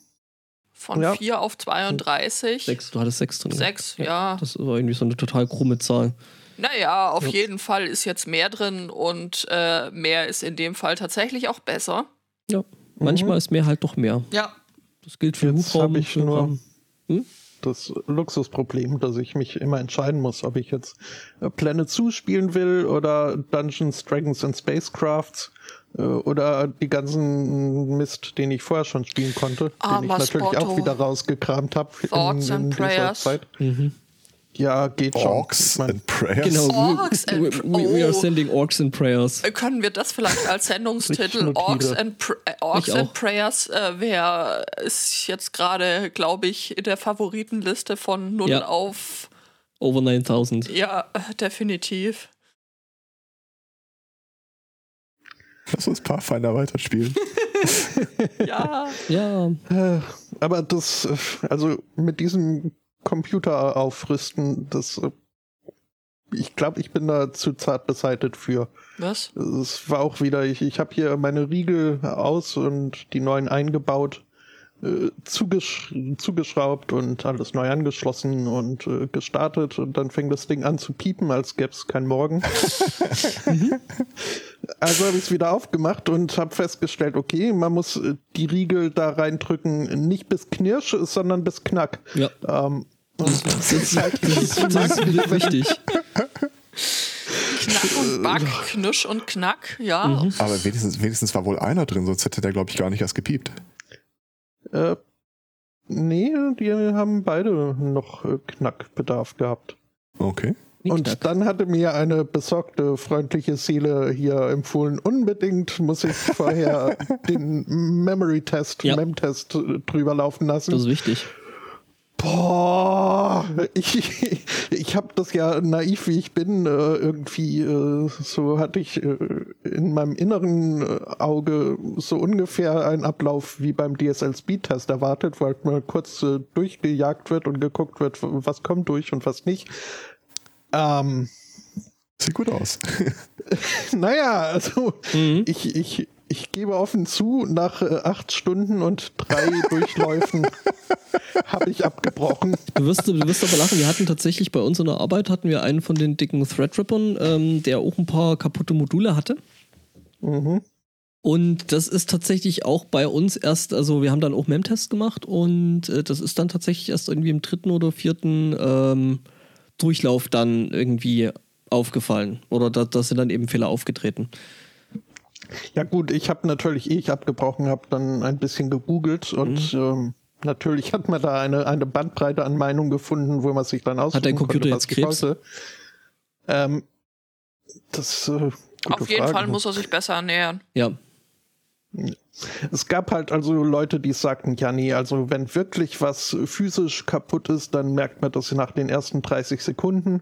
[SPEAKER 1] von
[SPEAKER 4] Ja.
[SPEAKER 1] 4 auf 32.
[SPEAKER 2] Sechs, du hattest sechs drin. ja.
[SPEAKER 1] Sechs, ja.
[SPEAKER 2] Das war irgendwie so eine total krumme Zahl.
[SPEAKER 1] Naja, auf
[SPEAKER 2] Ja.
[SPEAKER 1] jeden Fall ist jetzt mehr drin und äh, mehr ist in dem Fall tatsächlich auch besser.
[SPEAKER 2] Ja, manchmal ist mehr halt doch mehr.
[SPEAKER 1] Ja.
[SPEAKER 2] Das gilt für
[SPEAKER 4] Jetzt habe ich nur.
[SPEAKER 2] Hm?
[SPEAKER 4] das Luxusproblem, dass ich mich immer entscheiden muss, ob ich jetzt äh, Planet Zoo spielen will oder Dungeons, Dragons and Spacecrafts äh, oder die ganzen Mist, den ich vorher schon spielen konnte, den ich
[SPEAKER 1] Armer
[SPEAKER 4] natürlich
[SPEAKER 1] Spotto.
[SPEAKER 4] auch wieder rausgekramt habe in, in dieser
[SPEAKER 1] prayers.
[SPEAKER 4] Zeit.
[SPEAKER 2] Mhm.
[SPEAKER 4] Ja, geht schon.
[SPEAKER 3] Orks
[SPEAKER 4] Ich mein,
[SPEAKER 3] and Prayers.
[SPEAKER 2] Genau,
[SPEAKER 1] Orcs
[SPEAKER 2] we,
[SPEAKER 1] and-
[SPEAKER 2] we, we are
[SPEAKER 1] oh.
[SPEAKER 2] sending Orcs and Prayers.
[SPEAKER 1] Äh, Können wir das vielleicht als Sendungstitel. Orcs and, Pr äh, Orcs and. Prayers äh, wäre ist jetzt gerade, glaube ich, in der Favoritenliste von 0
[SPEAKER 2] Ja.
[SPEAKER 1] auf
[SPEAKER 2] Over 9000.
[SPEAKER 1] ja, äh, definitiv.
[SPEAKER 3] Lass uns Pathfinder weiterspielen.
[SPEAKER 1] Ja.
[SPEAKER 2] Ja,
[SPEAKER 4] aber das, also mit diesem Computer aufrüsten, das, äh, ich glaube, ich bin da zu zart beseitigt für.
[SPEAKER 1] Was?
[SPEAKER 4] Es war auch wieder, ich, ich habe hier meine Riegel aus und die neuen eingebaut, äh, zugesch zugeschraubt und alles neu angeschlossen und äh, gestartet und dann fängt das Ding an zu piepen, als gäbe es kein Morgen. also habe ich es wieder aufgemacht und habe festgestellt, okay, man muss äh, die Riegel da reindrücken, nicht bis Knirsch, sondern bis Knack.
[SPEAKER 2] ja.
[SPEAKER 4] Ähm,
[SPEAKER 2] Das ist, das ist, das ist, das ist wichtig.
[SPEAKER 1] Knack und Back, Knirsch und Knack, ja.
[SPEAKER 2] Mhm.
[SPEAKER 3] Aber wenigstens, wenigstens war wohl einer drin, sonst hätte der, glaube ich, gar nicht erst gepiept.
[SPEAKER 4] Äh, nee, die haben beide noch äh, Knackbedarf gehabt.
[SPEAKER 3] Okay.
[SPEAKER 4] Und dann hatte mir eine besorgte, freundliche Seele hier empfohlen, unbedingt muss ich vorher den Memory-Test,
[SPEAKER 2] Ja.
[SPEAKER 4] Mem-Test drüber laufen lassen.
[SPEAKER 2] Das ist wichtig.
[SPEAKER 4] Boah, ich, ich habe das ja naiv wie ich bin, äh, irgendwie, äh, so hatte ich äh, in meinem inneren Auge so ungefähr einen Ablauf wie beim DSL-Speed-Test erwartet, wo halt mal kurz durchgejagt wird und geguckt wird, was kommt durch und was nicht. Ähm,
[SPEAKER 3] Sieht gut aus.
[SPEAKER 4] naja, also
[SPEAKER 2] Mhm.
[SPEAKER 4] ich, ich, ich gebe offen zu, nach äh, acht Stunden und drei Durchläufen habe ich abgebrochen.
[SPEAKER 2] Du wirst, du wirst aber lachen, wir hatten tatsächlich bei uns in der Arbeit hatten wir einen von den dicken Threadrippern, ähm, der auch ein paar kaputte Module hatte.
[SPEAKER 4] Mhm.
[SPEAKER 2] Und das ist tatsächlich auch bei uns erst, also wir haben dann auch Mem-Test gemacht und äh, das ist dann tatsächlich erst irgendwie im dritten oder vierten ähm, Durchlauf dann irgendwie aufgefallen. Oder da, da sind dann eben Fehler aufgetreten.
[SPEAKER 4] Ja gut, ich habe natürlich, ehe ich abgebrochen habe, dann ein bisschen gegoogelt und
[SPEAKER 2] Mhm.
[SPEAKER 4] ähm, natürlich hat man da eine, eine Bandbreite an Meinungen gefunden, wo man sich dann aussuchen
[SPEAKER 2] dein Computer
[SPEAKER 4] konnte,
[SPEAKER 2] jetzt Krebs?
[SPEAKER 4] Ähm, das äh, gute
[SPEAKER 1] Auf jeden
[SPEAKER 4] Frage.
[SPEAKER 1] Fall muss er sich besser ernähren.
[SPEAKER 2] Ja.
[SPEAKER 4] Es gab halt also Leute, die sagten, ja nee, also wenn wirklich was physisch kaputt ist, dann merkt man das nach den ersten 30 Sekunden.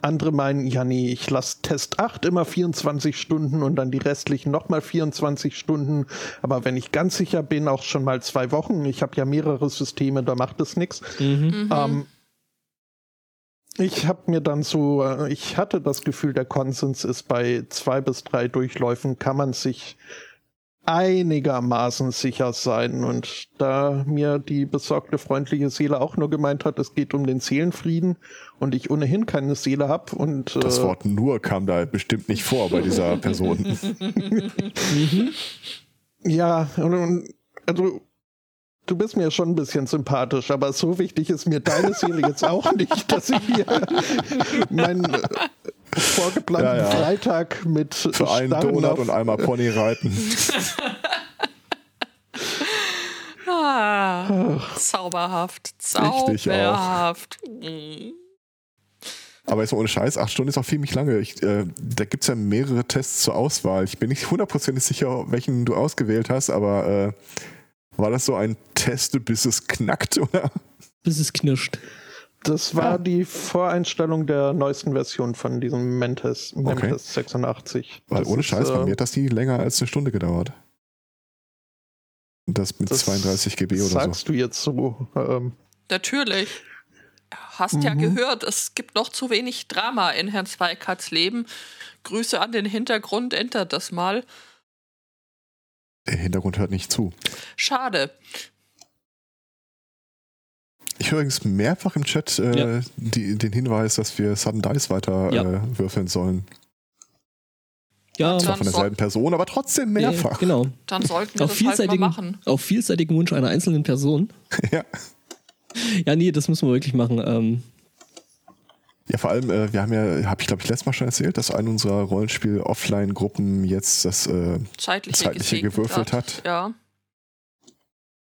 [SPEAKER 4] Andere meinen, ja nee, ich lasse Test 8 immer 24 Stunden und dann die restlichen nochmal 24 Stunden. Aber wenn ich ganz sicher bin, auch schon mal zwei Wochen. Ich habe ja mehrere Systeme, da macht es nichts.
[SPEAKER 2] Mhm.
[SPEAKER 4] Ähm, ich habe mir dann so, äh, ich hatte das Gefühl, der Konsens ist bei zwei bis drei Durchläufen kann man sich einigermaßen sicher sein. Und da mir die besorgte, freundliche Seele auch nur gemeint hat, es geht um den Seelenfrieden und ich ohnehin keine Seele habe und
[SPEAKER 3] Das
[SPEAKER 4] äh,
[SPEAKER 3] Wort nur kam da bestimmt nicht vor bei dieser Person.
[SPEAKER 4] ja, und, und, also du bist mir schon ein bisschen sympathisch, aber so wichtig ist mir deine Seele jetzt auch nicht, dass ich hier meinen äh, vorgeplanten
[SPEAKER 3] Ja, ja.
[SPEAKER 4] Freitag mit
[SPEAKER 3] Für einen Donut und einmal Pony reiten.
[SPEAKER 1] Ah, zauberhaft. Zauberhaft. Mm.
[SPEAKER 3] Aber jetzt mal ohne Scheiß, acht Stunden ist auch ziemlich lange. Ich, äh, da gibt es ja mehrere Tests zur Auswahl. Ich bin nicht hundertprozentig sicher, welchen du ausgewählt hast, aber äh, war das so ein Test, bis es knackt, oder?
[SPEAKER 2] Bis es knirscht.
[SPEAKER 4] Das war die Voreinstellung der neuesten Version von diesem Mentes, Memtes 86.
[SPEAKER 3] Weil
[SPEAKER 4] Das
[SPEAKER 3] ohne
[SPEAKER 4] ist,
[SPEAKER 3] Scheiß, bei
[SPEAKER 4] äh,
[SPEAKER 3] mir hat das die länger als eine Stunde gedauert. Das mit
[SPEAKER 4] das
[SPEAKER 3] 32 GB oder so.
[SPEAKER 4] Sagst du jetzt so? Ähm,
[SPEAKER 1] Natürlich. Hast ja
[SPEAKER 4] Mhm.
[SPEAKER 1] gehört, es gibt noch zu wenig Drama in Herrn Zweikatz Leben. Grüße an den Hintergrund, entert das mal.
[SPEAKER 3] Der Hintergrund hört nicht zu.
[SPEAKER 1] Schade.
[SPEAKER 3] Ich höre übrigens mehrfach im Chat äh,
[SPEAKER 2] Ja.
[SPEAKER 3] die, den Hinweis, dass wir Sudden Dice weiter
[SPEAKER 2] Ja.
[SPEAKER 3] äh, würfeln sollen.
[SPEAKER 2] Ja,
[SPEAKER 3] Zwar von derselben Person, aber trotzdem mehrfach.
[SPEAKER 2] Ja, genau.
[SPEAKER 1] Dann sollten wir
[SPEAKER 2] Auf
[SPEAKER 1] das halt mal
[SPEAKER 2] vielseitigen,
[SPEAKER 1] machen.
[SPEAKER 2] auf vielseitigen Wunsch einer einzelnen Person.
[SPEAKER 3] Ja.
[SPEAKER 2] Ja, nee, das müssen wir wirklich machen. Ähm,
[SPEAKER 3] Ja, vor allem, äh, wir haben ja, habe ich glaube ich letztes Mal schon erzählt, dass eine unserer Rollenspiel-Offline-Gruppen jetzt das äh,
[SPEAKER 1] Zeitliche,
[SPEAKER 3] Zeitliche gewürfelt hat.
[SPEAKER 1] Ja.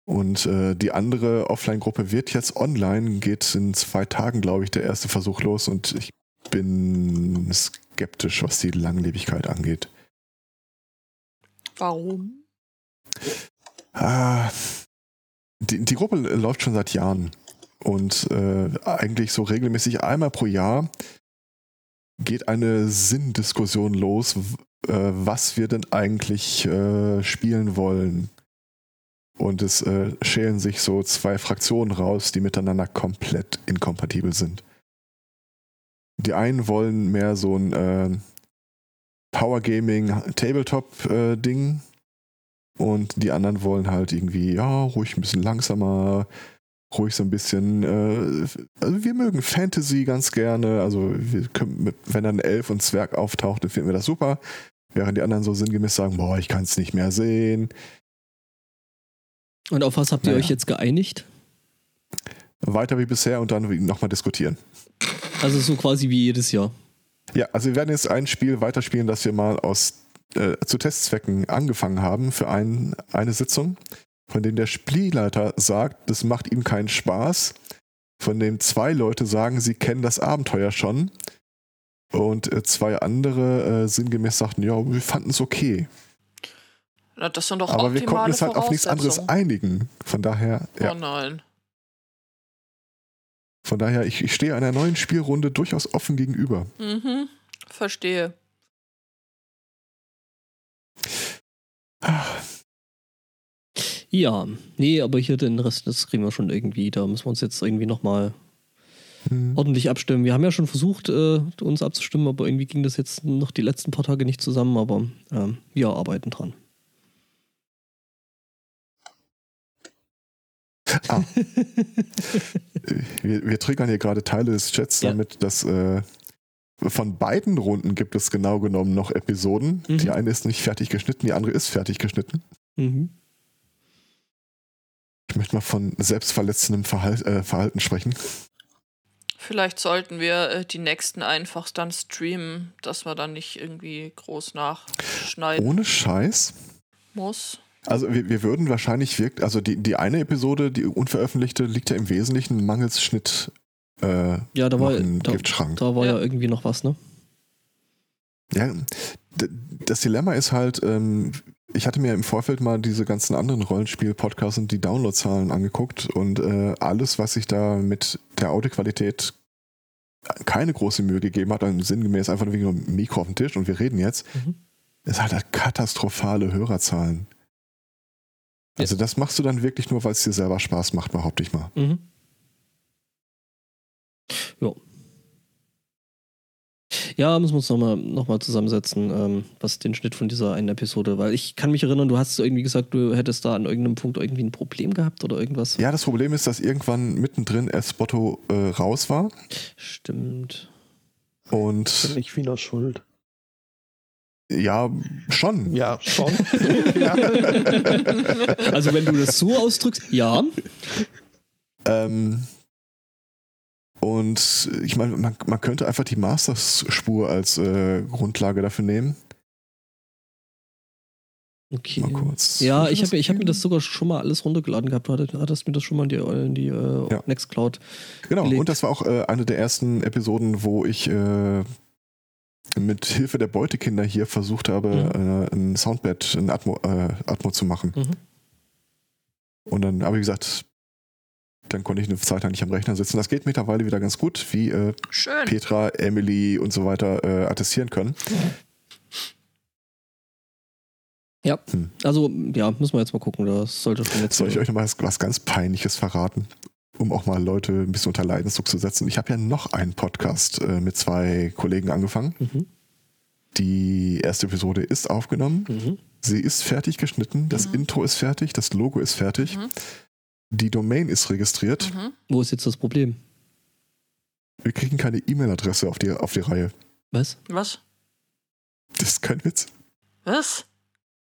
[SPEAKER 3] Und äh, die andere Offline-Gruppe wird jetzt online, geht in zwei Tagen, glaube ich, der erste Versuch los und ich bin skeptisch, was die Langlebigkeit angeht.
[SPEAKER 1] Warum?
[SPEAKER 3] Ah, die, die Gruppe läuft schon seit Jahren und äh, eigentlich so regelmäßig einmal pro Jahr geht eine Sinndiskussion los, äh, was wir denn eigentlich äh, spielen wollen. Und es äh, schälen sich so zwei Fraktionen raus, die miteinander komplett inkompatibel sind. Die einen wollen mehr so ein äh, Power Gaming Tabletop äh, Ding und die anderen wollen halt irgendwie, ja, ruhig ein bisschen langsamer, ruhig so ein bisschen, äh, also wir mögen Fantasy ganz gerne, also mit, wenn dann Elf und Zwerg auftaucht, dann finden wir das super, während die anderen so sinngemäß sagen, boah, ich kann es nicht mehr sehen.
[SPEAKER 2] Und auf was habt ihr
[SPEAKER 3] Naja.
[SPEAKER 2] euch jetzt geeinigt?
[SPEAKER 3] Weiter wie bisher und dann nochmal diskutieren.
[SPEAKER 2] Also so quasi wie jedes Jahr.
[SPEAKER 3] Ja, also wir werden jetzt ein Spiel weiterspielen, das wir mal aus äh, zu Testzwecken angefangen haben für ein, eine Sitzung, von dem der Spielleiter sagt, das macht ihm keinen Spaß, von dem zwei Leute sagen, sie kennen das Abenteuer schon Und äh, zwei andere äh, sinngemäß sagten, ja, wir fanden es okay.
[SPEAKER 1] Na, das sind doch
[SPEAKER 3] Aber wir konnten uns halt auf nichts anderes einigen. Von daher, ja,
[SPEAKER 1] Oh nein.
[SPEAKER 3] von daher, ich, ich stehe einer neuen Spielrunde durchaus offen gegenüber.
[SPEAKER 1] Mhm. Verstehe.
[SPEAKER 2] Ja, nee, aber hier den Rest, das kriegen wir schon irgendwie. Da müssen wir uns jetzt irgendwie nochmal
[SPEAKER 3] Hm.
[SPEAKER 2] ordentlich abstimmen. Wir haben ja schon versucht, äh, uns abzustimmen, aber irgendwie ging das jetzt noch die letzten paar Tage nicht zusammen, aber ähm, wir arbeiten dran.
[SPEAKER 3] Ah. wir, wir triggern hier gerade Teile des Chats
[SPEAKER 2] Ja.
[SPEAKER 3] damit, dass äh, von beiden Runden gibt es genau genommen noch Episoden.
[SPEAKER 2] Mhm.
[SPEAKER 3] Die eine ist nicht fertig geschnitten, die andere ist fertig geschnitten.
[SPEAKER 2] Mhm.
[SPEAKER 3] Ich möchte mal von selbstverletzendem Verhal äh, Verhalten sprechen.
[SPEAKER 1] Vielleicht sollten wir äh, die nächsten einfach dann streamen, dass man dann nicht irgendwie groß nachschneiden
[SPEAKER 3] Ohne Scheiß.
[SPEAKER 1] muss.
[SPEAKER 3] Also wir, wir würden wahrscheinlich wirkt, also die, die eine Episode, die unveröffentlichte, liegt ja im Wesentlichen mangels Schnitt äh,
[SPEAKER 2] Ja, da
[SPEAKER 3] noch
[SPEAKER 2] war,
[SPEAKER 3] im
[SPEAKER 2] da,
[SPEAKER 3] Giftschrank.
[SPEAKER 2] da war ja.
[SPEAKER 1] Ja.
[SPEAKER 2] irgendwie noch was, ne?
[SPEAKER 3] Ja, das Dilemma ist halt, ähm, ich hatte mir im Vorfeld mal diese ganzen anderen Rollenspiel-Podcasts und die Downloadzahlen angeguckt und äh, alles, was sich da mit der Audioqualität keine große Mühe gegeben hat, dann sinngemäß einfach nur wegen einem Mikro auf dem Tisch und wir reden jetzt,
[SPEAKER 2] Mhm.
[SPEAKER 3] ist halt, halt katastrophale Hörerzahlen. Also das machst du dann wirklich nur, weil es dir selber Spaß macht, behaupte ich mal.
[SPEAKER 2] Mhm. Ja. Ja, müssen wir uns nochmal noch mal zusammensetzen, ähm, was den Schnitt von dieser einen Episode, weil ich kann mich erinnern, du hast irgendwie gesagt, du hättest da an irgendeinem Punkt irgendwie ein Problem gehabt oder irgendwas.
[SPEAKER 3] Ja, das Problem ist, dass irgendwann mittendrin Espotto äh, raus war
[SPEAKER 2] Stimmt.
[SPEAKER 3] und
[SPEAKER 4] Nicht Wiener Schuld.
[SPEAKER 3] Ja, schon.
[SPEAKER 4] Ja, schon. ja.
[SPEAKER 2] Also wenn du das so ausdrückst, ja.
[SPEAKER 3] Ähm, und ich meine, man, man könnte einfach die Masters-Spur als äh, Grundlage dafür nehmen.
[SPEAKER 2] Okay.
[SPEAKER 3] Mal kurz.
[SPEAKER 2] Ja, ich habe ich hab mir das sogar schon mal alles runtergeladen gehabt. Du hattest, hattest mir das schon mal in die, in die äh,
[SPEAKER 3] Ja.
[SPEAKER 2] Nextcloud.
[SPEAKER 3] Genau,
[SPEAKER 2] gelegt.
[SPEAKER 3] und das war auch äh, eine der ersten Episoden, wo ich äh, mit Hilfe der Beutekinder hier versucht habe, äh, ein Soundbed, ein Atmo, äh, Atmo zu machen.
[SPEAKER 2] Mhm.
[SPEAKER 3] Und dann, aber wie gesagt, dann konnte ich eine Zeit lang nicht am Rechner sitzen. Das geht mittlerweile wieder ganz gut, wie äh. Petra, Emily und so weiter äh, attestieren können.
[SPEAKER 2] Ja,
[SPEAKER 3] Hm.
[SPEAKER 2] also ja, müssen wir jetzt mal gucken. Das sollte schon jetzt.
[SPEAKER 3] Soll ich euch noch mal was, was ganz Peinliches verraten, um auch mal Leute ein bisschen unter Leidensdruck zu setzen? Ich habe ja noch einen Podcast äh, mit zwei Kollegen angefangen.
[SPEAKER 2] Mhm.
[SPEAKER 3] Die erste Episode ist aufgenommen.
[SPEAKER 2] Mhm.
[SPEAKER 3] Sie ist fertig geschnitten. Das
[SPEAKER 1] Mhm.
[SPEAKER 3] Intro ist fertig. Das Logo ist fertig.
[SPEAKER 1] Mhm.
[SPEAKER 3] Die Domain ist registriert.
[SPEAKER 1] Mhm.
[SPEAKER 2] Wo ist jetzt das Problem?
[SPEAKER 3] Wir kriegen keine E-Mail-Adresse auf die, auf die Reihe.
[SPEAKER 2] Was?
[SPEAKER 1] Was?
[SPEAKER 3] Das ist kein Witz.
[SPEAKER 1] Was?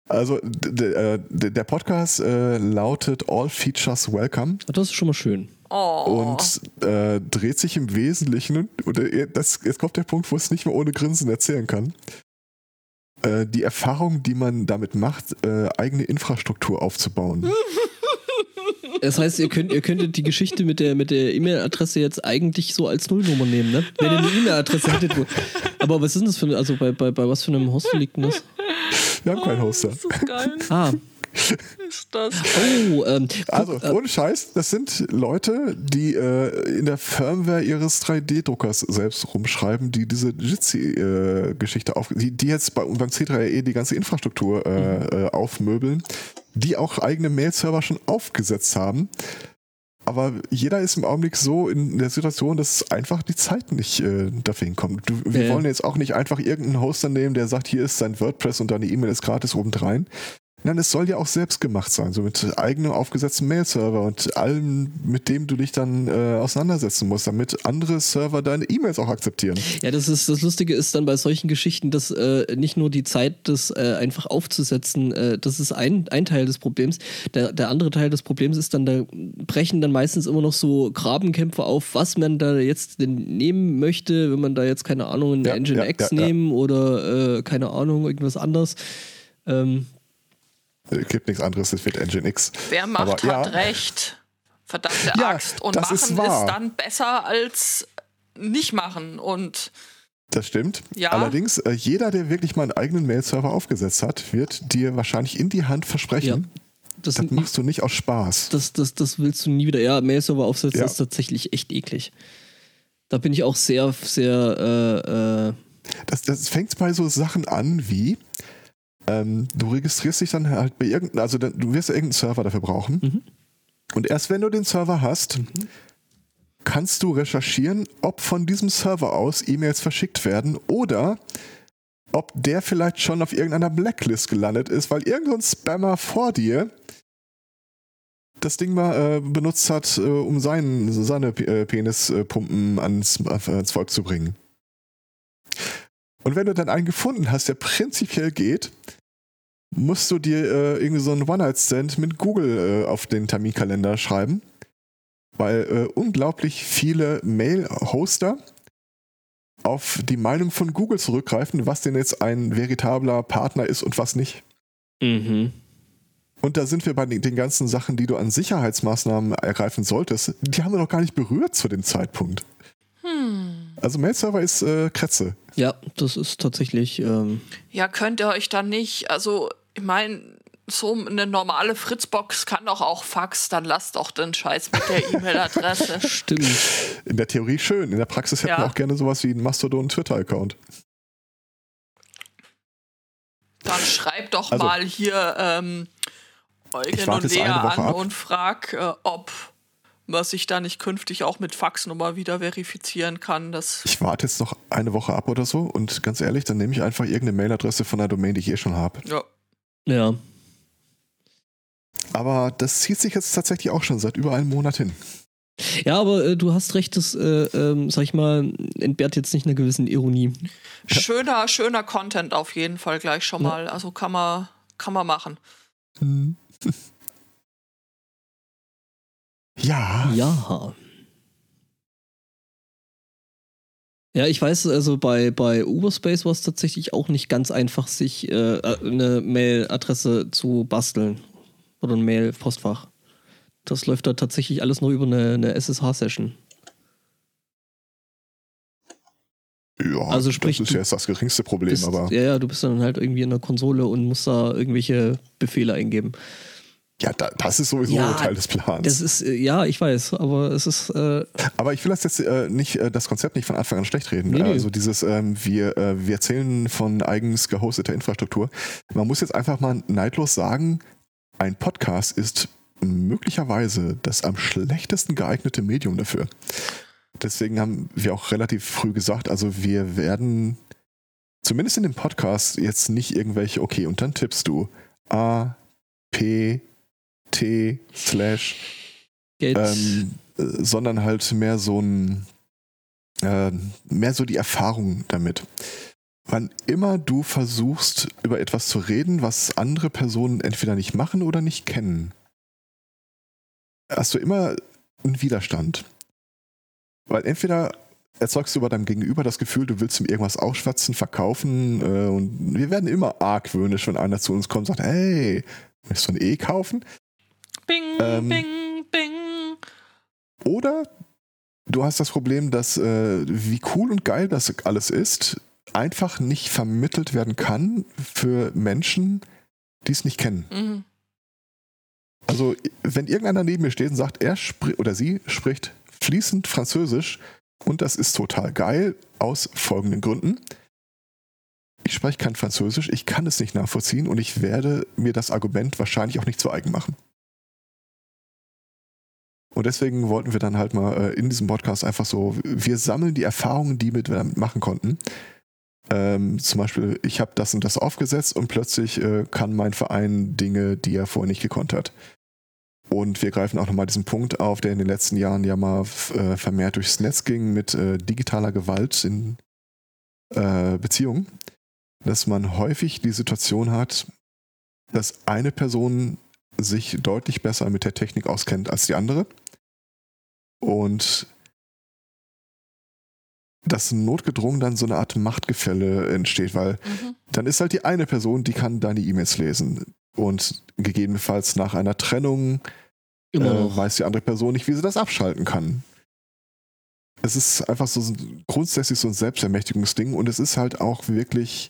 [SPEAKER 3] Also äh, der Podcast äh, lautet All Features Welcome
[SPEAKER 2] Das ist schon mal schön.
[SPEAKER 1] Oh.
[SPEAKER 3] und äh, dreht sich im Wesentlichen, und äh, das, jetzt kommt der Punkt, wo es nicht mehr ohne Grinsen erzählen kann, äh, die Erfahrung, die man damit macht, äh, eigene Infrastruktur aufzubauen.
[SPEAKER 2] Das heißt, ihr könnt, ihr könntet die Geschichte mit der mit der E-Mail-Adresse jetzt eigentlich so als Nullnummer nehmen, ne? Wenn ihr eine E-Mail-Adresse hättet. Wo, aber was ist denn das für eine, also bei, bei, bei was für einem Hostel liegt denn das?
[SPEAKER 3] Wir haben keinen Hoster.
[SPEAKER 1] Das ist geil.
[SPEAKER 2] Ah,
[SPEAKER 1] ist das?
[SPEAKER 2] oh, ähm, guck,
[SPEAKER 3] Also,
[SPEAKER 2] äh,
[SPEAKER 3] ohne Scheiß, das sind Leute, die äh, in der Firmware ihres 3D-Druckers selbst rumschreiben, die diese Jitsi-Geschichte auf, die, die jetzt bei, beim C3E die ganze Infrastruktur äh, äh, aufmöbeln, die auch eigene Mail-Server schon aufgesetzt haben. Aber jeder ist im Augenblick so in der Situation, dass einfach die Zeit nicht äh, dafür hinkommt. Du, wir
[SPEAKER 2] ja.
[SPEAKER 3] wollen jetzt auch nicht einfach irgendeinen Hoster nehmen, der sagt, hier ist sein WordPress und deine E-Mail ist gratis obendrein. Nein, es soll ja auch selbst gemacht sein, so mit eigenem aufgesetzten Mail-Server und allem, mit dem du dich dann äh, auseinandersetzen musst, damit andere Server deine E-Mails auch akzeptieren.
[SPEAKER 2] Ja, das ist das Lustige ist dann bei solchen Geschichten, dass äh, nicht nur die Zeit, das äh, einfach aufzusetzen, äh, das ist ein, ein Teil des Problems. Der, der andere Teil des Problems ist dann, da brechen dann meistens immer noch so Grabenkämpfe auf, was man da jetzt denn nehmen möchte, wenn man da jetzt keine Ahnung ein
[SPEAKER 3] Ja,
[SPEAKER 2] Engine
[SPEAKER 3] ja,
[SPEAKER 2] X
[SPEAKER 3] ja,
[SPEAKER 2] nehmen oder äh, keine Ahnung irgendwas anderes. Ähm,
[SPEAKER 3] gibt nichts anderes, es wird Engine X.
[SPEAKER 1] Wer macht,
[SPEAKER 3] Aber,
[SPEAKER 1] hat
[SPEAKER 3] ja.
[SPEAKER 1] recht. Verdammte
[SPEAKER 3] Ja,
[SPEAKER 1] Axt. Und
[SPEAKER 3] das
[SPEAKER 1] machen
[SPEAKER 3] ist
[SPEAKER 1] ist, dann besser als nicht machen. Und
[SPEAKER 3] Das stimmt.
[SPEAKER 1] Ja.
[SPEAKER 3] Allerdings, äh, jeder, der wirklich mal einen eigenen Mail-Server aufgesetzt hat, wird dir wahrscheinlich in die Hand versprechen,
[SPEAKER 2] Das,
[SPEAKER 3] das machst du nicht aus Spaß.
[SPEAKER 2] das, das, das willst du nie wieder. Ja, Mail-Server aufsetzen
[SPEAKER 3] Ja.
[SPEAKER 2] ist tatsächlich echt eklig. Da bin ich auch sehr, sehr, äh, äh,
[SPEAKER 3] Das, das fängt bei so Sachen an wie, ähm, du registrierst dich dann halt bei irgendeinem, also du wirst ja irgendeinen Server dafür brauchen.
[SPEAKER 2] Mhm.
[SPEAKER 3] Und erst wenn du den Server hast, kannst du recherchieren, ob von diesem Server aus E-Mails verschickt werden oder ob der vielleicht schon auf irgendeiner Blacklist gelandet ist, weil irgendein Spammer vor dir das Ding mal äh, benutzt hat, äh, um seinen, seine äh, Penispumpen ans, ans Volk zu bringen. Und wenn du dann einen gefunden hast, der prinzipiell geht, musst du dir äh, irgendwie so einen One-Night-Stand mit Google äh, auf den Terminkalender schreiben, weil äh, unglaublich viele Mail-Hoster auf die Meinung von Google zurückgreifen, was denn jetzt ein veritabler Partner ist und was nicht.
[SPEAKER 2] mhm.
[SPEAKER 3] Und da sind wir bei den, ganzen Sachen, die du an Sicherheitsmaßnahmen ergreifen solltest, die haben wir noch gar nicht berührt zu dem Zeitpunkt.
[SPEAKER 1] Hm.
[SPEAKER 3] Also Mail-Server ist äh, Kretze.
[SPEAKER 2] Ja, das ist tatsächlich, ähm,
[SPEAKER 1] Ja, könnt ihr euch dann nicht, also ich meine, so eine normale Fritzbox kann doch auch Fax, dann lasst doch den Scheiß mit der E-Mail-Adresse.
[SPEAKER 2] stimmt.
[SPEAKER 3] In der Theorie schön, in der Praxis hätten
[SPEAKER 1] Ja.
[SPEAKER 3] wir auch gerne sowas wie einen Mastodon-Twitter-Account.
[SPEAKER 1] Dann schreibt doch
[SPEAKER 3] Also-
[SPEAKER 1] mal hier ähm, Eugen und Lea an
[SPEAKER 3] ab.
[SPEAKER 1] und frag, äh, ob man sich da nicht künftig auch mit Faxnummer wieder verifizieren kann. Das
[SPEAKER 3] Ich warte jetzt noch eine Woche ab oder so und ganz ehrlich, dann nehme ich einfach irgendeine Mailadresse von einer Domain, die ich eh schon habe.
[SPEAKER 1] ja.
[SPEAKER 2] Ja.
[SPEAKER 3] Aber das zieht sich jetzt tatsächlich auch schon seit über einem Monat hin.
[SPEAKER 2] Ja, aber äh, du hast recht, das, äh, ähm, sag ich mal, entbehrt jetzt nicht einer gewissen Ironie.
[SPEAKER 1] schöner, schöner Content auf jeden Fall gleich schon
[SPEAKER 2] Ja.
[SPEAKER 1] mal. Also kann man, kann man machen.
[SPEAKER 3] Ja,
[SPEAKER 2] Ja. Ja, ich weiß, also bei, bei Uberspace war es tatsächlich auch nicht ganz einfach, sich äh, eine Mailadresse zu basteln. Oder ein Mail-Postfach. Das läuft da tatsächlich alles nur über eine, eine SSH-Session.
[SPEAKER 3] ja
[SPEAKER 2] Also sprich,
[SPEAKER 3] das ist
[SPEAKER 2] du
[SPEAKER 3] jetzt das geringste Problem,
[SPEAKER 2] Bist,
[SPEAKER 3] aber
[SPEAKER 2] ja, ja, du bist dann halt irgendwie in der Konsole und musst da irgendwelche Befehle eingeben.
[SPEAKER 3] Ja, da, das ist sowieso
[SPEAKER 2] Ja,
[SPEAKER 3] Teil des Plans.
[SPEAKER 2] Das ist, äh, ja, ich weiß, aber es ist, äh,
[SPEAKER 3] Aber ich will das jetzt äh, nicht, äh, das Konzept nicht von Anfang an schlecht reden.
[SPEAKER 2] Nee, nee.
[SPEAKER 3] Also dieses, ähm, wir, äh, wir erzählen von eigens gehosteter Infrastruktur. Man muss jetzt einfach mal neidlos sagen, ein Podcast ist möglicherweise das am schlechtesten geeignete Medium dafür. Deswegen haben wir auch relativ früh gesagt, also wir werden zumindest in dem Podcast jetzt nicht irgendwelche, okay, und dann tippst du A, P, T, Slash, ähm, äh, sondern halt mehr so ein äh, mehr so die Erfahrung damit. Wann immer du versuchst, über etwas zu reden, was andere Personen entweder nicht machen oder nicht kennen, hast du immer einen Widerstand. Weil entweder erzeugst du bei deinem Gegenüber das Gefühl, du willst ihm irgendwas ausschwatzen, verkaufen äh, und wir werden immer argwöhnisch, wenn einer zu uns kommt und sagt, hey, willst du ein E kaufen?
[SPEAKER 1] Bing,
[SPEAKER 3] Ähm,
[SPEAKER 1] bing, bing.
[SPEAKER 3] Oder du hast das Problem, dass äh, wie cool und geil das alles ist, einfach nicht vermittelt werden kann für Menschen, die es nicht kennen.
[SPEAKER 1] Mhm.
[SPEAKER 3] Also wenn irgendeiner neben mir steht und sagt, er oder sie spricht fließend Französisch und das ist total geil aus folgenden Gründen. Ich spreche kein Französisch, ich kann es nicht nachvollziehen und ich werde mir das Argument wahrscheinlich auch nicht zu eigen machen. Und deswegen wollten wir dann halt mal äh, in diesem Podcast einfach so, wir sammeln die Erfahrungen, die wir damit machen konnten. Ähm, zum Beispiel, ich habe das und das aufgesetzt und plötzlich äh, kann mein Verein Dinge, die er vorher nicht gekonnt hat. Und wir greifen auch nochmal diesen Punkt auf, der in den letzten Jahren ja mal äh, vermehrt durchs Netz ging mit äh, digitaler Gewalt in äh, Beziehungen, dass man häufig die Situation hat, dass eine Person sich deutlich besser mit der Technik auskennt als die andere und dass notgedrungen dann so eine Art Machtgefälle entsteht, weil
[SPEAKER 1] Mhm.
[SPEAKER 3] dann ist halt die eine Person, die kann deine E-Mails lesen und gegebenenfalls nach einer Trennung
[SPEAKER 2] Immer
[SPEAKER 3] äh, weiß die andere Person nicht, wie sie das abschalten kann. es ist einfach so ein- grundsätzlich so ein Selbstermächtigungsding und es ist halt auch wirklich,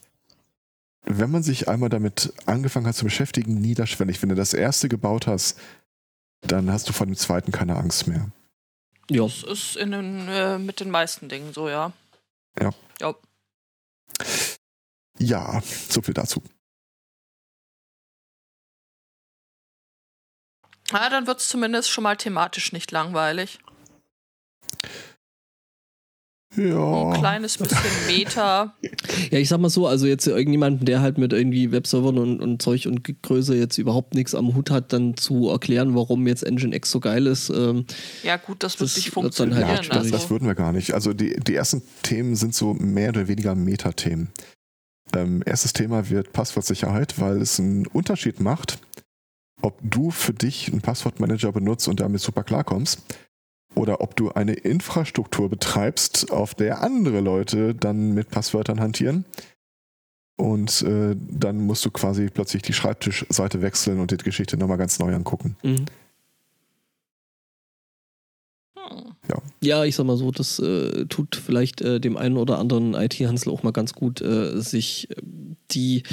[SPEAKER 3] wenn man sich einmal damit angefangen hat zu beschäftigen, niederschwellig. Wenn du das erste gebaut hast, dann hast du vor dem zweiten keine Angst mehr.
[SPEAKER 2] Ja.
[SPEAKER 1] Das ist in den, äh, mit den meisten Dingen so, ja.
[SPEAKER 3] Ja, so viel dazu.
[SPEAKER 1] Na, dann wird es zumindest schon mal thematisch nicht langweilig.
[SPEAKER 3] Ja.
[SPEAKER 1] Ein kleines bisschen Meta.
[SPEAKER 2] Ja, ich sag mal so, also jetzt irgendjemanden, der halt mit irgendwie Webservern und, und Zeug und Größe jetzt überhaupt nichts am Hut hat, dann zu erklären, warum jetzt Nginx so geil ist. Ähm,
[SPEAKER 1] Ja, gut, das wird
[SPEAKER 2] Das
[SPEAKER 1] nicht
[SPEAKER 2] wird dann halt
[SPEAKER 1] funktionieren.
[SPEAKER 3] Ja, das,
[SPEAKER 1] also,
[SPEAKER 3] das würden wir gar nicht. Also die, die ersten Themen sind so mehr oder weniger Metathemen. Ähm, erstes Thema wird Passwortsicherheit, weil es einen Unterschied macht, ob du für dich einen Passwortmanager benutzt und damit super klarkommst oder ob du eine Infrastruktur betreibst, auf der andere Leute dann mit Passwörtern hantieren. Und äh, dann musst du quasi plötzlich die Schreibtischseite wechseln und die Geschichte nochmal ganz neu angucken.
[SPEAKER 2] mhm.
[SPEAKER 1] hm.
[SPEAKER 2] Ja, ich sag mal so, das äh, tut vielleicht äh, dem einen oder anderen IT-Hansel auch mal ganz gut, äh, sich äh, die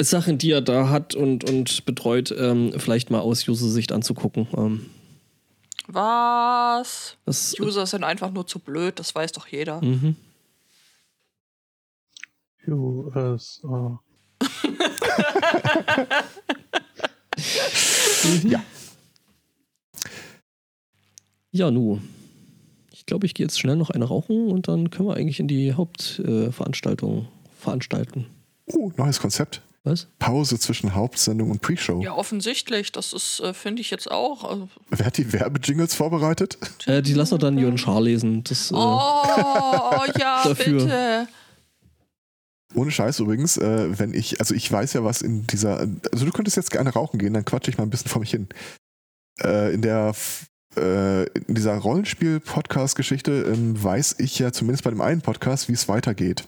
[SPEAKER 2] Sachen, die er da hat und, und betreut, ähm, vielleicht mal aus User-Sicht anzugucken. Ähm,
[SPEAKER 1] Was?
[SPEAKER 2] das,
[SPEAKER 1] User sind einfach nur zu blöd, das weiß doch jeder.
[SPEAKER 2] mhm.
[SPEAKER 4] USA.
[SPEAKER 3] Ja.
[SPEAKER 2] Ja, nu. Ich glaube, ich gehe jetzt schnell noch eine rauchen und dann können wir eigentlich in die Hauptveranstaltung äh, veranstalten.
[SPEAKER 3] Oh, neues Konzept.
[SPEAKER 2] Was?
[SPEAKER 3] Pause zwischen Hauptsendung und Pre-Show.
[SPEAKER 1] Ja, offensichtlich. Das ist, äh, finde ich jetzt auch. Also,
[SPEAKER 3] Wer hat die Werbejingles vorbereitet?
[SPEAKER 2] Äh, die lassen wir dann Jörn Schaar lesen. Das, äh,
[SPEAKER 1] oh, ja,
[SPEAKER 2] Dafür.
[SPEAKER 1] bitte.
[SPEAKER 3] Ohne Scheiß übrigens, äh, wenn ich, also ich weiß ja, was in dieser, also du könntest jetzt gerne rauchen gehen, dann quatsche ich mal ein bisschen vor mich hin. Äh, in der, äh, in dieser Rollenspiel-Podcast-Geschichte ähm, weiß ich ja zumindest bei dem einen Podcast, wie es weitergeht.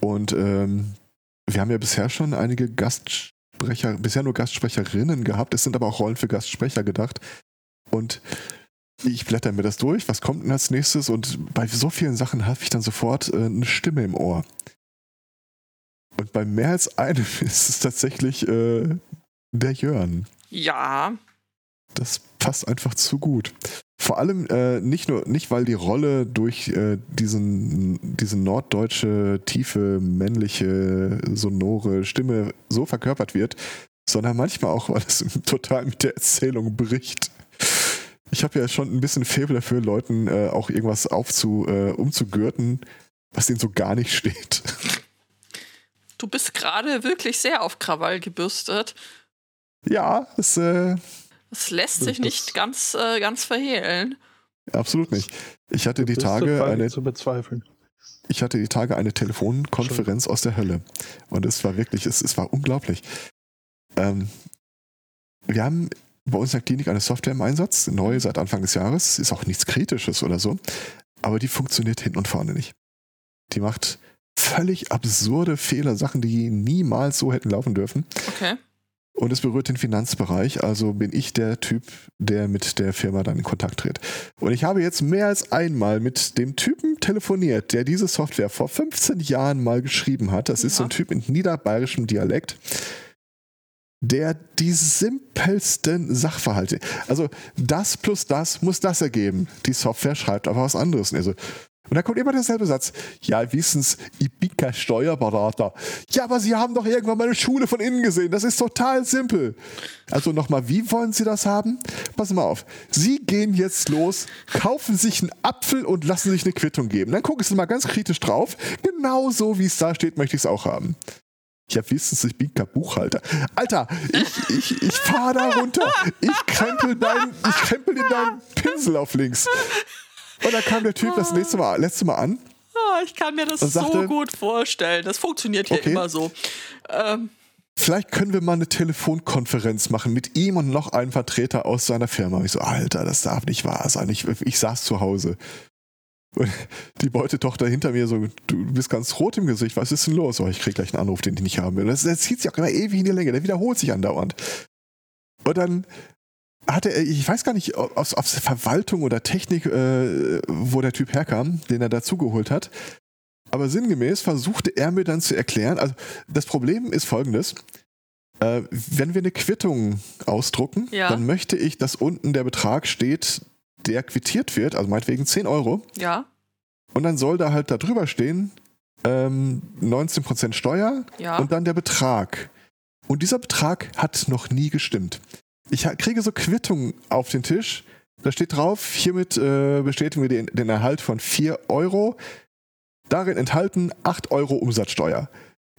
[SPEAKER 3] Und ähm, wir haben ja bisher schon einige Gastsprecher, bisher nur Gastsprecherinnen gehabt, es sind aber auch Rollen für Gastsprecher gedacht. Und ich blätter mir das durch, was kommt denn als nächstes? Und bei so vielen Sachen habe ich dann sofort äh, eine Stimme im Ohr. Und bei mehr als einem ist es tatsächlich äh, der Jörn.
[SPEAKER 1] Ja,
[SPEAKER 3] Das passt einfach zu gut. Vor allem äh, nicht nur, nicht weil die Rolle durch äh, diesen, diese norddeutsche, tiefe, männliche, sonore Stimme so verkörpert wird, sondern manchmal auch, weil es total mit der Erzählung bricht. Ich habe ja schon ein bisschen Faible dafür, Leuten äh, auch irgendwas aufzu, äh, umzugürten, was denen so gar nicht steht.
[SPEAKER 1] du bist gerade wirklich sehr auf Krawall gebürstet.
[SPEAKER 3] Ja, das äh,
[SPEAKER 1] Das lässt sich
[SPEAKER 4] Das-
[SPEAKER 1] nicht ganz, äh, ganz verhehlen.
[SPEAKER 3] absolut nicht. Ich hatte die Tage eine
[SPEAKER 4] zu bezweifeln.
[SPEAKER 3] ich hatte die Tage eine Telefonkonferenz aus der Hölle. Und es war wirklich, es, es war unglaublich. Ähm, wir haben bei uns in der Klinik eine Software im Einsatz, neu seit Anfang des Jahres, ist auch nichts Kritisches oder so, aber die funktioniert hinten und vorne nicht. Die macht völlig absurde Fehler, Sachen, die niemals so hätten laufen dürfen.
[SPEAKER 1] Okay.
[SPEAKER 3] Und es berührt den Finanzbereich, also bin ich der Typ, der mit der Firma dann in Kontakt tritt. Und ich habe jetzt mehr als einmal mit dem Typen telefoniert, der diese Software vor 15 Jahren mal geschrieben hat. Das ist so ein
[SPEAKER 1] Ja.
[SPEAKER 3] Typ in niederbayerischem Dialekt, der die simpelsten Sachverhalte, also das plus das muss das ergeben. Die Software schreibt aber was anderes. Und, er so, und dann kommt immer derselbe Satz. Ja, wissen's, ich bin kein Steuerberater. Ja, aber Sie haben doch irgendwann meine Schule von innen gesehen. Das ist total simpel. Also nochmal, wie wollen Sie das haben? Sie mal auf. Sie gehen jetzt los, kaufen sich einen Apfel und lassen sich eine Quittung geben. Dann gucken Sie mal ganz kritisch drauf. Genau so, wie es da steht, möchte ich es auch haben. Ja, wissens, ich bin kein Buchhalter. Alter, ich, ich, ich fahr da runter. Ich krempel, dein, ich krempel dir deinen Pinsel auf links. Und dann kam der Typ das nächste Mal, letzte Mal an.
[SPEAKER 1] Ah, ich kann mir das
[SPEAKER 3] sagte-
[SPEAKER 1] so gut vorstellen. Das funktioniert hier
[SPEAKER 3] Okay.
[SPEAKER 1] immer so. Ähm,
[SPEAKER 3] Vielleicht können wir mal eine Telefonkonferenz machen mit ihm und noch einem Vertreter aus seiner Firma. Ich so, Alter, das darf nicht wahr sein. Ich, ich saß zu Hause. Und die Beutetochter hinter mir so, du bist ganz rot im Gesicht, was ist denn los? Oh, ich krieg gleich einen Anruf, den ich nicht haben will. Das, das zieht sich auch immer ewig in die Länge, der wiederholt sich andauernd. Und dann hatte er, ich weiß gar nicht, aus, aus Verwaltung oder Technik, äh, wo der Typ herkam, den er dazugeholt hat. Aber sinngemäß versuchte er mir dann zu erklären, also das Problem ist folgendes. Äh, wenn wir eine Quittung ausdrucken,
[SPEAKER 1] Ja.
[SPEAKER 3] dann möchte ich, dass unten der Betrag steht, der quittiert wird, also meinetwegen 10 Euro.
[SPEAKER 1] Ja,
[SPEAKER 3] Und dann soll da halt da drüber stehen, ähm, 19% Steuer
[SPEAKER 1] ja.
[SPEAKER 3] und dann der Betrag. Und dieser Betrag hat noch nie gestimmt. Ich kriege so Quittungen auf den Tisch. Da steht drauf, hiermit äh, bestätigen wir den, den Erhalt von 4 Euro. Darin enthalten 8 Euro Umsatzsteuer.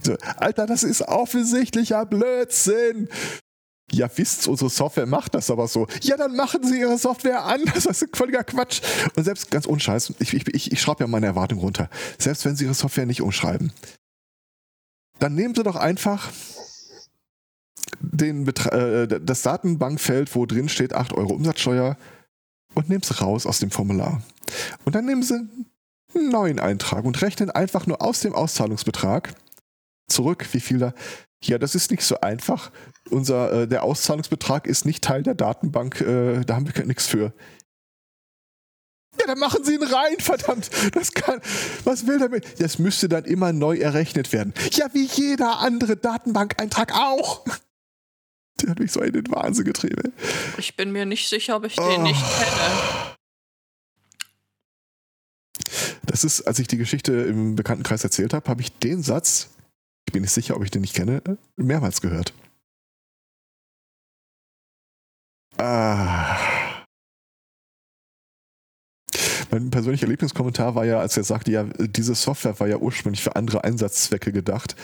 [SPEAKER 3] So, Alter, das ist offensichtlicher Blödsinn. Ja, wisst, unsere Software macht das aber so. Ja, dann machen Sie Ihre Software an. Das ist völliger Quatsch. Und selbst ganz unscheiß, ich, ich, ich schraube ja meine Erwartung runter. Selbst wenn Sie Ihre Software nicht umschreiben, dann nehmen Sie doch einfach den äh, das Datenbankfeld, wo drin steht 8 Euro Umsatzsteuer und nehmen es raus aus dem Formular. Und dann nehmen Sie einen neuen Eintrag und rechnen einfach nur aus dem Auszahlungsbetrag zurück, wie viel da. Ja, das ist nicht so einfach. Unser, äh, der Auszahlungsbetrag ist nicht Teil der Datenbank, äh, da haben wir nichts für. Ja, dann machen Sie ihn rein, verdammt. Das kann. Was will damit? Das müsste dann immer neu errechnet werden. Ja, wie jeder andere Datenbankeintrag auch. Der hat mich so in den Wahnsinn getrieben.
[SPEAKER 1] Ich bin mir nicht sicher, ob ich den
[SPEAKER 3] Oh.
[SPEAKER 1] nicht kenne.
[SPEAKER 3] Das ist, als ich die Geschichte im Bekanntenkreis erzählt habe, habe ich den Satz, ich bin nicht sicher, ob ich den nicht kenne, mehrmals gehört. Ah. Mein persönlicher Lieblingskommentar war ja, als er sagte, ja, diese Software war ja ursprünglich für andere Einsatzzwecke gedacht.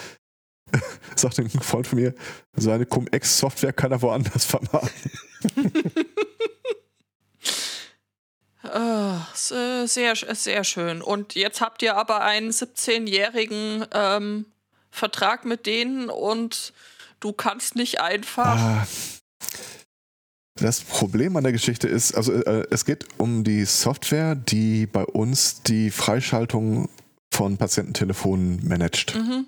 [SPEAKER 3] Sagte ein Freund von mir, seine Cum-Ex-Software kann er woanders vermarkten.
[SPEAKER 1] Ah, äh, sehr, sch- sehr schön. Und jetzt habt ihr aber einen 17-jährigen ähm, Vertrag mit denen und du kannst nicht einfach.
[SPEAKER 3] Ah. Das Problem an der Geschichte ist, also äh, es geht um die Software, die bei uns die Freischaltung von Patiententelefonen managt.
[SPEAKER 1] Mhm.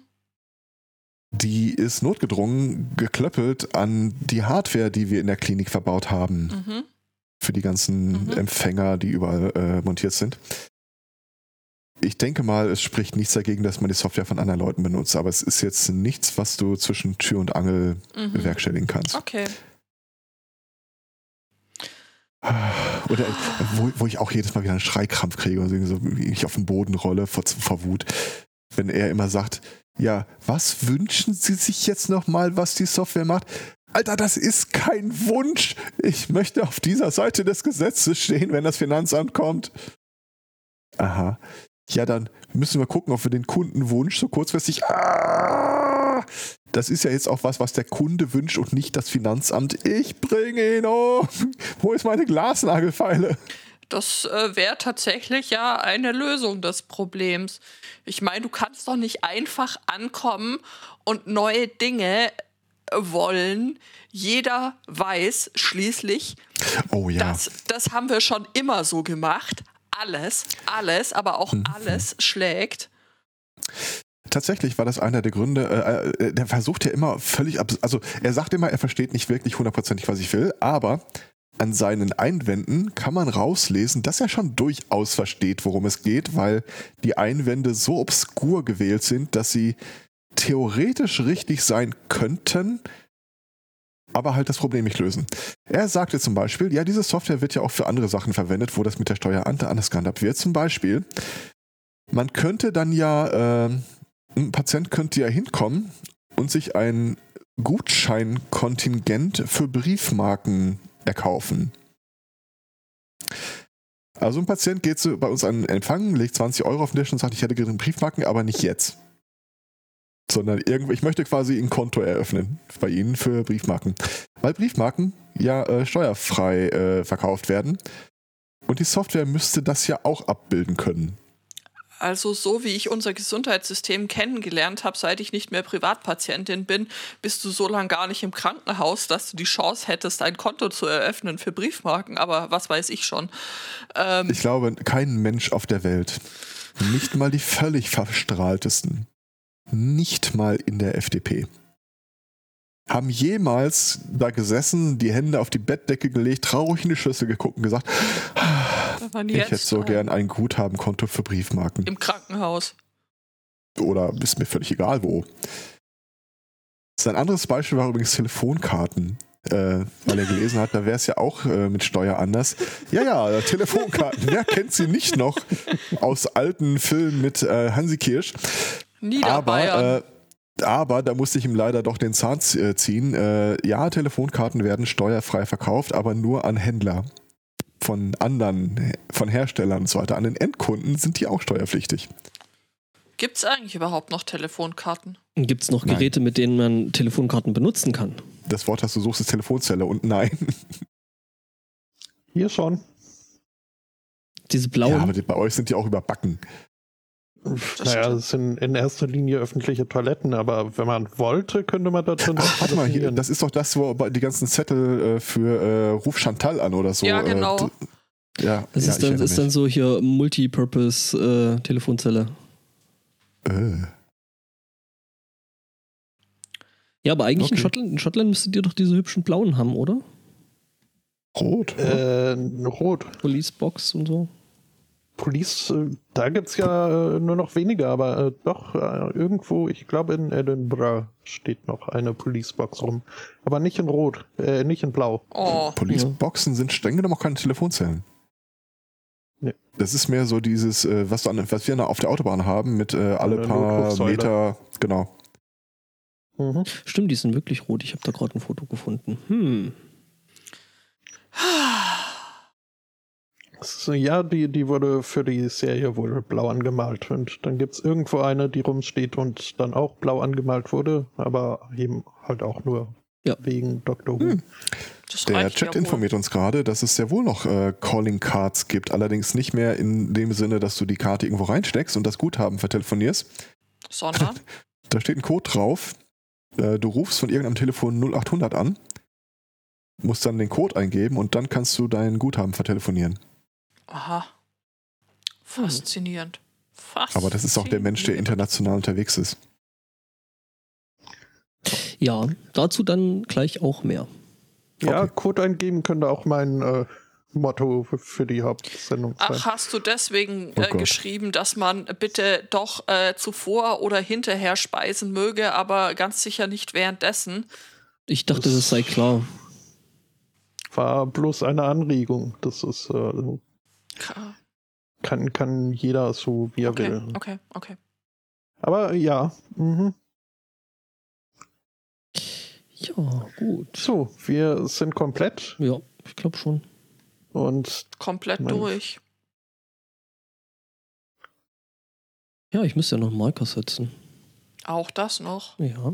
[SPEAKER 3] Die ist notgedrungen geklöppelt an die Hardware, die wir in der Klinik verbaut haben,
[SPEAKER 1] Mhm.
[SPEAKER 3] für die ganzen
[SPEAKER 1] Mhm.
[SPEAKER 3] Empfänger, die überall äh, montiert sind. Ich denke mal, es spricht nichts dagegen, dass man die Software von anderen Leuten benutzt, aber es ist jetzt nichts, was du zwischen Tür und Angel
[SPEAKER 1] Mhm.
[SPEAKER 3] bewerkstelligen kannst.
[SPEAKER 1] Okay.
[SPEAKER 3] Oder wo, wo ich auch jedes Mal wieder einen Schreikrampf kriege und so wie ich auf den Boden rolle vor, vor Wut. Wenn er immer sagt, ja, was wünschen Sie sich jetzt nochmal, was die Software macht? Alter, das ist kein Wunsch. Ich möchte auf dieser Seite des Gesetzes stehen, wenn das Finanzamt kommt. Aha. Ja, dann müssen wir gucken, ob wir den Kundenwunsch so kurzfristig. Ah, das ist ja jetzt auch was, was der Kunde wünscht und nicht das Finanzamt. Ich bringe ihn um. Wo ist meine Glasnagelfeile?
[SPEAKER 1] Das äh, wäre tatsächlich ja eine Lösung des Problems. Ich meine, du kannst doch nicht einfach ankommen und neue Dinge äh, wollen. Jeder weiß schließlich,
[SPEAKER 3] Oh ja.
[SPEAKER 1] das, das haben wir schon immer so gemacht. Alles, alles, aber auch
[SPEAKER 3] Mhm.
[SPEAKER 1] alles schlägt.
[SPEAKER 3] Tatsächlich war das einer der Gründe. Äh, äh, der versucht ja immer völlig. Also, er sagt immer, er versteht nicht wirklich hundertprozentig, was ich will, aber an seinen Einwänden kann man rauslesen, dass er schon durchaus versteht, worum es geht, weil die Einwände so obskur gewählt sind, dass sie theoretisch richtig sein könnten, aber halt das Problem nicht lösen. Er sagte zum Beispiel, ja, diese Software wird ja auch für andere Sachen verwendet, wo das mit der Steuer gehandhabt wird. Zum Beispiel, man könnte dann ja, ähm, ein Patient könnte ja hinkommen und sich ein Gutscheinkontingent für Briefmarken erkaufen. Also ein Patient geht zu, bei uns an den Empfang, legt 20 Euro auf den Tisch und sagt, ich hätte gerne Briefmarken, aber nicht jetzt. Sondern irgendwo, ich möchte quasi ein Konto eröffnen bei Ihnen für Briefmarken. Weil Briefmarken ja äh, steuerfrei äh, verkauft werden. Und die Software müsste das ja auch abbilden können.
[SPEAKER 1] Also so wie ich unser Gesundheitssystem kennengelernt habe, seit ich nicht mehr Privatpatientin bin, bist du so lange gar nicht im Krankenhaus, dass du die Chance hättest, ein Konto zu eröffnen für Briefmarken. Aber was weiß ich schon. Ähm,
[SPEAKER 3] Ich glaube, kein Mensch auf der Welt, nicht mal die völlig verstrahltesten, nicht mal in der FDP, haben jemals da gesessen, die Hände auf die Bettdecke gelegt, traurig in die Schüssel geguckt und gesagt, Ich
[SPEAKER 1] jetzt
[SPEAKER 3] hätte so gern ein Guthabenkonto für Briefmarken.
[SPEAKER 1] Im Krankenhaus.
[SPEAKER 3] Oder ist mir völlig egal wo. Sein anderes Beispiel war übrigens Telefonkarten. Äh, weil er gelesen hat, da wäre es ja auch äh, mit Steuer anders. Ja, ja, Telefonkarten. Wer kennt sie nicht noch aus alten Filmen mit äh, Hansi Kirsch?
[SPEAKER 1] Niederbayern.
[SPEAKER 3] Aber, äh, aber da musste ich ihm leider doch den Zahn äh, ziehen. Äh, ja, Telefonkarten werden steuerfrei verkauft, aber nur an Händler. Von anderen, von Herstellern und so weiter. An den Endkunden sind die auch steuerpflichtig.
[SPEAKER 1] Gibt es eigentlich überhaupt noch Telefonkarten?
[SPEAKER 2] Gibt es noch
[SPEAKER 3] Nein.
[SPEAKER 2] Geräte, mit denen man Telefonkarten benutzen kann?
[SPEAKER 3] Das Wort, das du suchst, ist Telefonzelle und nein.
[SPEAKER 4] Hier schon.
[SPEAKER 2] Diese blauen.
[SPEAKER 3] Ja, aber bei euch sind die auch überbacken.
[SPEAKER 4] Naja,
[SPEAKER 1] stimmt.
[SPEAKER 4] es sind in erster Linie öffentliche Toiletten, aber wenn man wollte, könnte man da drin
[SPEAKER 3] Ach, warte mal, hier, das ist doch das, wo die ganzen Zettel äh, für äh, Ruf Chantal an oder so.
[SPEAKER 1] Ja, genau.
[SPEAKER 3] Äh, ja,
[SPEAKER 2] das
[SPEAKER 3] ja,
[SPEAKER 2] ist, dann, ist dann so hier Multipurpose-Telefonzelle.
[SPEAKER 3] Äh,
[SPEAKER 2] ja, aber eigentlich in,
[SPEAKER 3] Okay.
[SPEAKER 2] Schottland, in Schottland müsstet ihr doch diese hübschen blauen haben, oder?
[SPEAKER 3] rot.
[SPEAKER 4] Äh, rot.
[SPEAKER 2] Police Box und so.
[SPEAKER 4] Police, äh, da gibt es ja äh, nur noch weniger, aber äh, doch äh, irgendwo, ich glaube in Edinburgh steht noch eine Policebox rum. Aber nicht in Rot, äh, nicht in Blau.
[SPEAKER 1] Oh,
[SPEAKER 3] Police-Boxen sind streng genommen auch keine Telefonzellen.
[SPEAKER 4] Nee.
[SPEAKER 3] Das ist mehr so dieses, äh, was, du an, was wir auf der Autobahn haben, mit äh, alle paar. Meter, genau.
[SPEAKER 4] Mhm.
[SPEAKER 2] Stimmt, die sind wirklich rot. Ich habe da gerade ein Foto gefunden. Hm.
[SPEAKER 4] Äh, Ja, die, die wurde für die Serie wohl blau angemalt. Und dann gibt es irgendwo eine, die rumsteht und dann auch blau angemalt wurde, aber eben halt auch nur
[SPEAKER 2] Ja.
[SPEAKER 4] wegen Dr. Who.
[SPEAKER 3] Hm. Der Chat
[SPEAKER 1] ja
[SPEAKER 3] informiert uns gerade, dass es sehr wohl noch äh, Calling Cards gibt, allerdings nicht mehr in dem Sinne, dass du die Karte irgendwo reinsteckst und das Guthaben vertelefonierst.
[SPEAKER 1] Sondern?
[SPEAKER 3] Da steht ein Code drauf. Äh, du rufst von irgendeinem Telefon 0800 an, musst dann den Code eingeben und dann kannst du dein Guthaben vertelefonieren.
[SPEAKER 1] Aha. Faszinierend. Faszinierend.
[SPEAKER 3] Aber das ist auch der Mensch, der international unterwegs ist.
[SPEAKER 2] Ja, dazu dann gleich auch mehr.
[SPEAKER 4] Ja,
[SPEAKER 3] Okay.
[SPEAKER 4] Code eingeben könnte auch mein äh, Motto für- für die Hauptsendung sein.
[SPEAKER 1] Ach, hast du deswegen
[SPEAKER 3] Oh
[SPEAKER 1] äh,
[SPEAKER 3] Gott.
[SPEAKER 1] geschrieben, dass man bitte doch äh, zuvor oder hinterher speisen möge, aber ganz sicher nicht währenddessen?
[SPEAKER 2] Ich dachte, das sei klar.
[SPEAKER 4] War bloß eine Anregung. Das ist, äh, kann, kann jeder so, wie er
[SPEAKER 1] Okay,
[SPEAKER 4] will.
[SPEAKER 1] okay, okay.
[SPEAKER 4] Aber ja, mhm.
[SPEAKER 2] Ja, gut.
[SPEAKER 4] so, wir sind komplett
[SPEAKER 2] Ja, ich glaube schon.
[SPEAKER 4] und
[SPEAKER 1] Komplett
[SPEAKER 4] Mensch.
[SPEAKER 1] durch.
[SPEAKER 2] Ja, ich müsste ja noch einen Marker setzen.
[SPEAKER 1] Auch das noch.
[SPEAKER 2] Ja.